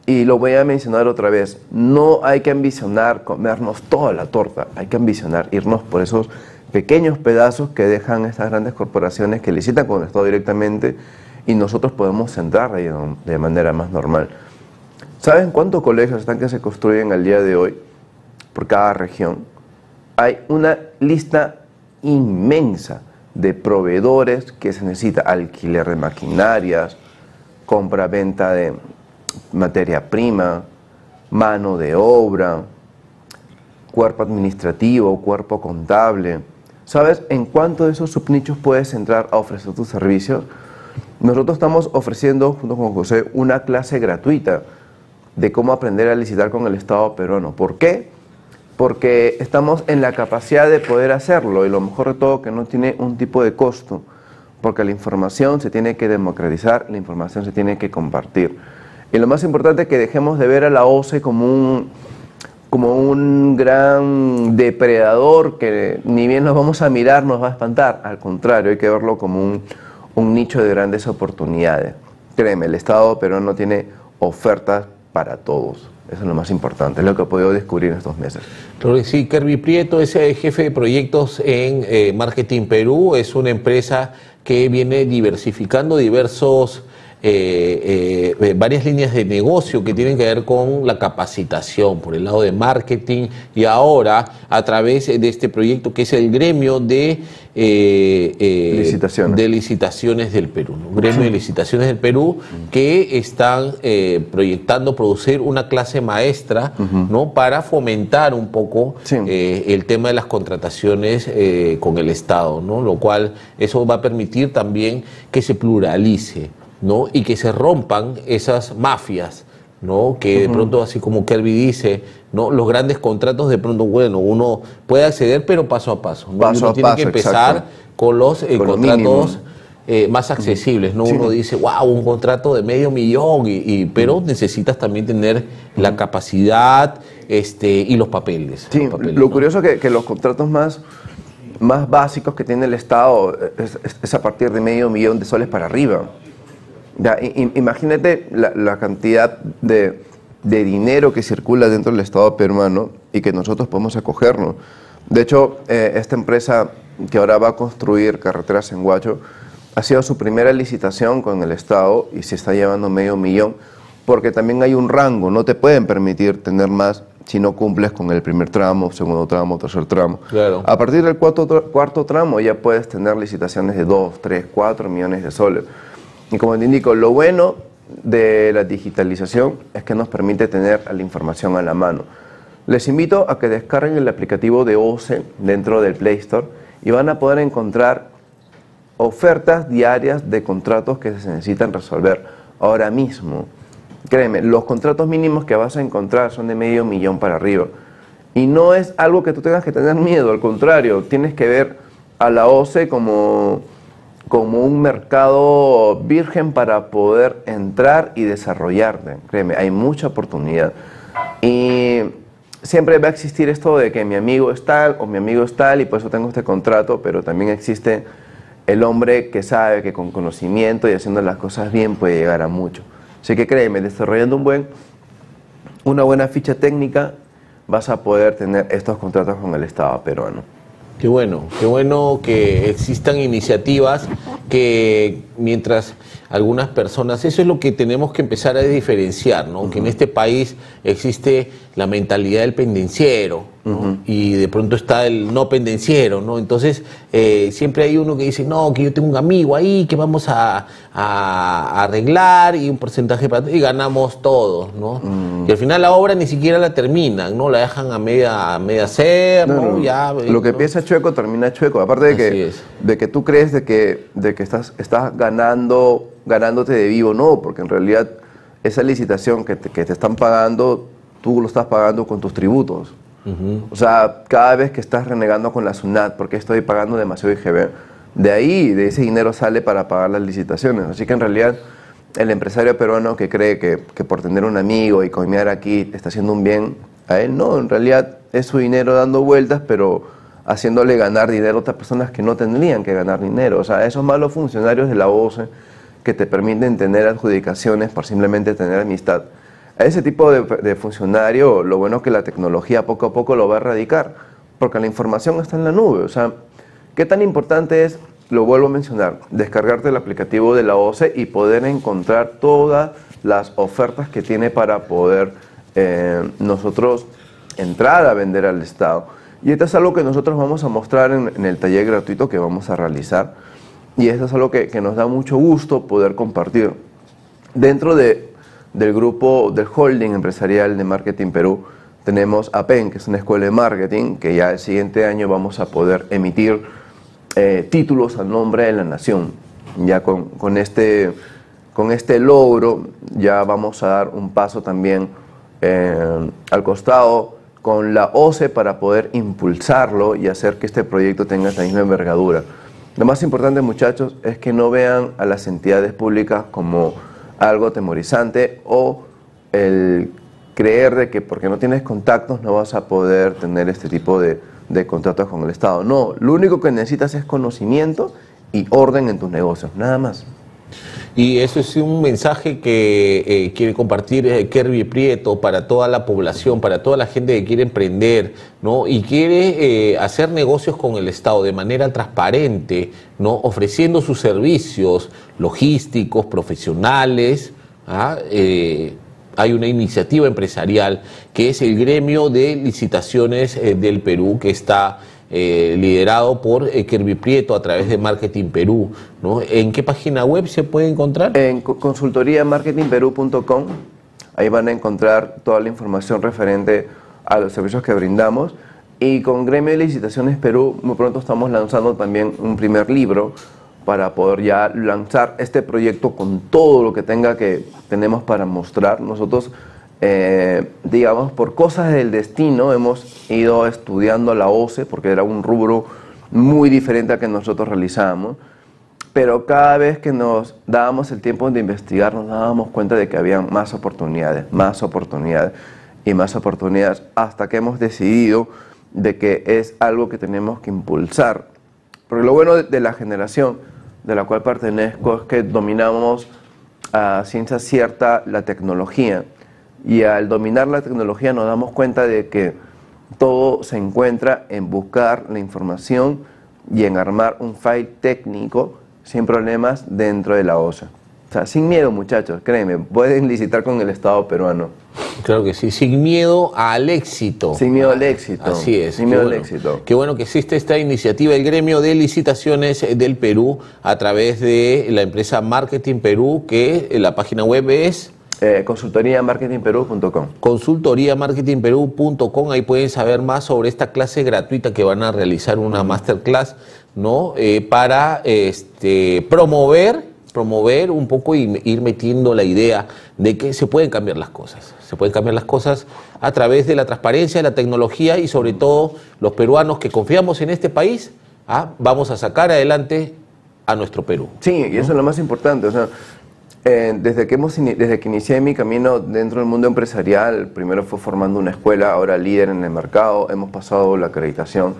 S14: Y lo voy a mencionar otra vez, no hay que ambicionar comernos toda la torta, hay que ambicionar irnos por esos pequeños pedazos que dejan estas grandes corporaciones que licitan con el Estado directamente y nosotros podemos entrar de manera más normal. ¿Saben cuántos colegios están que se construyen al día de hoy por cada región? Hay una lista inmensa de proveedores que se necesita alquiler de maquinarias, compra-venta de materia prima, mano de obra, cuerpo administrativo, cuerpo contable. ¿Sabes en cuánto de esos subnichos puedes entrar a ofrecer tus servicios? Nosotros estamos ofreciendo, junto con José, una clase gratuita de cómo aprender a licitar con el Estado peruano. ¿Por qué? Porque estamos en la capacidad de poder hacerlo y lo mejor de todo que no tiene un tipo de costo, porque la información se tiene que democratizar, la información se tiene que compartir. Y lo más importante es que dejemos de ver a la OCE como un, como un gran depredador que ni bien nos vamos a mirar nos va a espantar, al contrario, hay que verlo como un, un nicho de grandes oportunidades. Créeme, el Estado peruano tiene ofertas para todos. Eso es lo más importante, es lo que he podido descubrir en estos meses.
S10: sí, Kirby Prieto es jefe de proyectos en eh, Marketing Perú, es una empresa que viene diversificando diversos eh, eh, varias líneas de negocio que tienen que ver con la capacitación por el lado de marketing y ahora a través de este proyecto que es el gremio de,
S14: eh, licitaciones.
S10: de licitaciones del Perú, gremio de licitaciones del Perú que están proyectando producir una clase maestra ¿no? para fomentar un poco el tema de las contrataciones con el Estado, ¿no? lo cual eso va a permitir también que se pluralice. ¿No? y que se rompan esas mafias ¿no? Que de pronto, así como Kirby dice, ¿no? Los grandes contratos de pronto, bueno, uno puede acceder, pero paso a paso. ¿no?
S14: Paso
S10: uno
S14: a
S10: tiene
S14: paso,
S10: que empezar
S14: exacto.
S10: con los eh,
S14: Con
S10: contratos eh, más accesibles, ¿no?
S14: Sí.
S10: Uno dice, wow, un contrato de medio millón, y, y- pero necesitas también tener la capacidad este, y los papeles.
S14: Sí,
S10: los papeles,
S14: lo
S10: ¿no?
S14: curioso es que, que los contratos más, más básicos que tiene el Estado es, es- es a partir de medio millón de soles para arriba. Ya, imagínate la, la cantidad de, de dinero que circula dentro del Estado peruano y que nosotros podemos acogernos. De hecho, eh, esta empresa que ahora va a construir carreteras en Huacho ha sido su primera licitación con el Estado y se está llevando medio millón porque también hay un rango, no te pueden permitir tener más si no cumples con el primer tramo, segundo tramo, tercer tramo.
S10: Claro.
S14: A partir del cuarto, cuarto tramo ya puedes tener licitaciones de 2, 3, 4 millones de soles. Y como te indico, lo bueno de la digitalización es que nos permite tener la información a la mano. Les invito a que descarguen el aplicativo de OCE dentro del Play Store y van a poder encontrar ofertas diarias de contratos que se necesitan resolver ahora mismo. Créeme, los contratos mínimos que vas a encontrar son de medio millón para arriba. Y no es algo que tú tengas que tener miedo, al contrario, tienes que ver a la OCE como, como un mercado virgen para poder entrar y desarrollarte. Créeme, hay mucha oportunidad. Y siempre va a existir esto de que mi amigo es tal o mi amigo es tal y por eso tengo este contrato, pero también existe el hombre que sabe que con conocimiento y haciendo las cosas bien puede llegar a mucho. Así que créeme, desarrollando un buen, una buena ficha técnica vas a poder tener estos contratos con el Estado peruano.
S10: Qué bueno, qué bueno que existan iniciativas que mientras algunas personas, eso es lo que tenemos que empezar a diferenciar, ¿no? Que en este país existe la mentalidad del pendenciero, ¿no? Y de pronto está el no pendenciero, ¿no? Entonces, eh, siempre hay uno que dice, no, que yo tengo un amigo ahí que vamos a, a arreglar y un porcentaje para... y ganamos todos, ¿no? Y al final la obra ni siquiera la terminan, ¿no? La dejan a media, a media hacer, ¿no?
S14: No, no,
S10: Ya,
S14: lo que empieza chueco termina chueco. Aparte de que, de que tú crees de que, de que estás, estás ganando, ganándote de vivo, no, porque en realidad esa licitación que te, que te están pagando, tú lo estás pagando con tus tributos. O sea, cada vez que estás renegando con la SUNAT porque estoy pagando demasiado IGB, de ahí, de ese dinero sale para pagar las licitaciones. Así que en realidad el empresario peruano que cree que, que por tener un amigo y coimear aquí está haciendo un bien, a él no, en realidad es su dinero dando vueltas, pero haciéndole ganar dinero a otras personas que no tendrían que ganar dinero. O sea, esos malos funcionarios de la OCE que te permiten tener adjudicaciones por simplemente tener amistad. A ese tipo de, funcionario, lo bueno es que la tecnología poco a poco lo va a erradicar, porque la información está en la nube. O sea, ¿qué tan importante es, lo vuelvo a mencionar, descargarte el aplicativo de la OCE y poder encontrar todas las ofertas que tiene para poder eh, nosotros entrar a vender al Estado? Y esto es algo que nosotros vamos a mostrar en, el taller gratuito que vamos a realizar. Y esto es algo que nos da mucho gusto poder compartir. Dentro de, del grupo del holding empresarial de Marketing Perú, tenemos APEN, que es una escuela de marketing, que ya el siguiente año vamos a poder emitir eh, títulos a nombre de la nación. Ya con, con, este, con este logro ya vamos a dar un paso también eh, al costado con la OCE para poder impulsarlo y hacer que este proyecto tenga esta misma envergadura. Lo más importante, muchachos, es que no vean a las entidades públicas como algo temorizante o el creer de que porque no tienes contactos no vas a poder tener este tipo de, de contratos con el Estado. No, lo único que necesitas es conocimiento y orden en tus negocios, nada más.
S10: Y eso es un mensaje que eh, quiere compartir eh, Kirby Prieto para toda la población, para toda la gente que quiere emprender, ¿no? Y quiere eh, hacer negocios con el Estado de manera transparente, ¿no? Ofreciendo sus servicios logísticos, profesionales. ¿ah? Eh, hay una iniciativa empresarial que es el gremio de licitaciones del Perú que está eh, liderado por eh, Kirby Prieto a través de Marketing Perú. ¿no? ¿En qué página web se puede encontrar?
S14: En co- consultoriamarketingperú.com, ahí van a encontrar toda la información referente a los servicios que brindamos. Y con Gremio de Licitaciones Perú, muy pronto estamos lanzando también un primer libro para poder ya lanzar este proyecto con todo lo que tenga que tenemos para mostrar. Nosotros eh, digamos, por cosas del destino hemos ido estudiando la OCE porque era un rubro muy diferente al que nosotros realizábamos. Pero cada vez que nos dábamos el tiempo de investigar, nos dábamos cuenta de que había más oportunidades, más oportunidades y más oportunidades, hasta que hemos decidido de que es algo que tenemos que impulsar. Porque lo bueno de, de la generación de la cual pertenezco es que dominamos a ciencia cierta la tecnología. Y al dominar la tecnología nos damos cuenta de que todo se encuentra en buscar la información y en armar un file técnico sin problemas dentro de la OSA. O sea, sin miedo muchachos, créeme, pueden licitar con el Estado peruano.
S10: Claro que sí, sin miedo al éxito.
S14: Sin miedo al éxito.
S10: Así es.
S14: Sin miedo al éxito.
S10: Qué bueno que existe esta iniciativa, el gremio de licitaciones del Perú, a través de la empresa Marketing Perú, que la página web es
S14: Eh, consultoriamarketingperú.com.
S10: consultoriamarketingperú.com. Ahí pueden saber más sobre esta clase gratuita que van a realizar, una masterclass, ¿no? Eh, para este, promover, promover un poco y ir metiendo la idea de que se pueden cambiar las cosas. Se pueden cambiar las cosas a través de la transparencia, de la tecnología y sobre todo los peruanos que confiamos en este país, ¿ah? vamos a sacar adelante a nuestro Perú.
S14: Sí, y eso es lo más importante. O sea, eh, desde, que hemos, desde que inicié mi camino dentro del mundo empresarial, primero fue formando una escuela, ahora líder en el mercado, hemos pasado la acreditación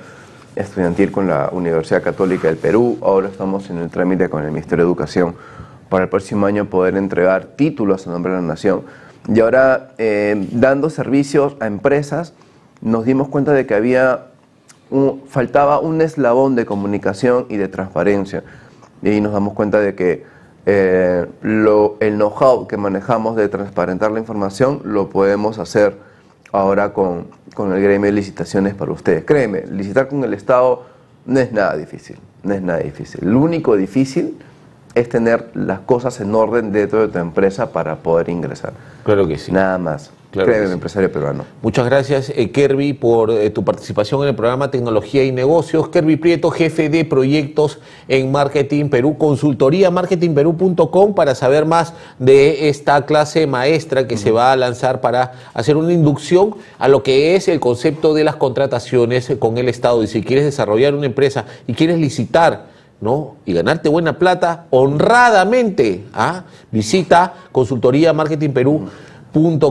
S14: estudiantil con la Universidad Católica del Perú, ahora estamos en el trámite con el Ministerio de Educación para el próximo año poder entregar títulos a nombre de la nación. Y ahora, eh, dando servicios a empresas, nos dimos cuenta de que había un- faltaba un eslabón de comunicación y de transparencia. Y nos damos cuenta de que eh, lo- el know-how que manejamos de transparentar la información lo podemos hacer ahora con, con el gremio de licitaciones para ustedes. Créeme, licitar con el Estado no es nada difícil, no es nada difícil. Lo único difícil es tener las cosas en orden dentro de tu empresa para poder ingresar.
S10: Claro que sí.
S14: Nada más.
S10: Claro
S14: Créeme,
S10: sí.
S14: empresario peruano.
S10: Muchas gracias, eh, Kerby, por eh, tu participación en el programa Tecnología y Negocios. Kerby Prieto, jefe de proyectos en Marketing Perú, consultoría marketingperú.com para saber más de esta clase maestra que se va a lanzar para hacer una inducción a lo que es el concepto de las contrataciones con el Estado. Y si quieres desarrollar una empresa y quieres licitar, ¿no? Y ganarte buena plata honradamente, ¿ah? visita consultoría Marketing Perú.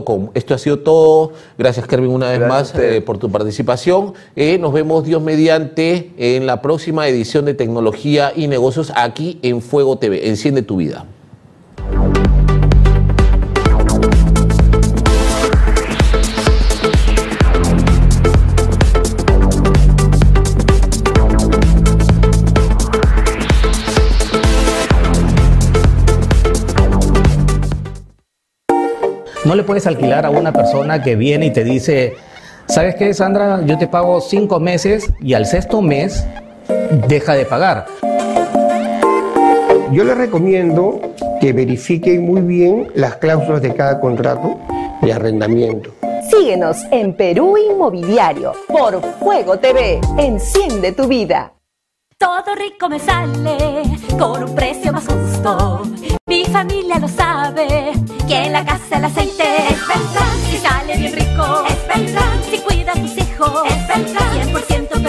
S10: .com. Esto ha sido todo. Gracias, Kervin, una vez más eh, por tu participación. Eh, nos vemos, Dios mediante, en la próxima edición de Tecnología y Negocios aquí en Fuego TV. Enciende tu vida.
S19: No le puedes alquilar a una persona que viene y te dice, ¿sabes qué, Sandra? Yo te pago cinco meses y al sexto mes deja de pagar.
S20: Yo les recomiendo que verifiquen muy bien las cláusulas de cada contrato de arrendamiento.
S9: Síguenos en Perú Inmobiliario por Fuego TV. Enciende tu vida.
S1: Todo rico me sale con un precio más justo. Mi familia lo sabe, que en la casa el aceite es verdad. Si sale bien rico, es verdad. Si cuida a tus hijos, es verdad. 100%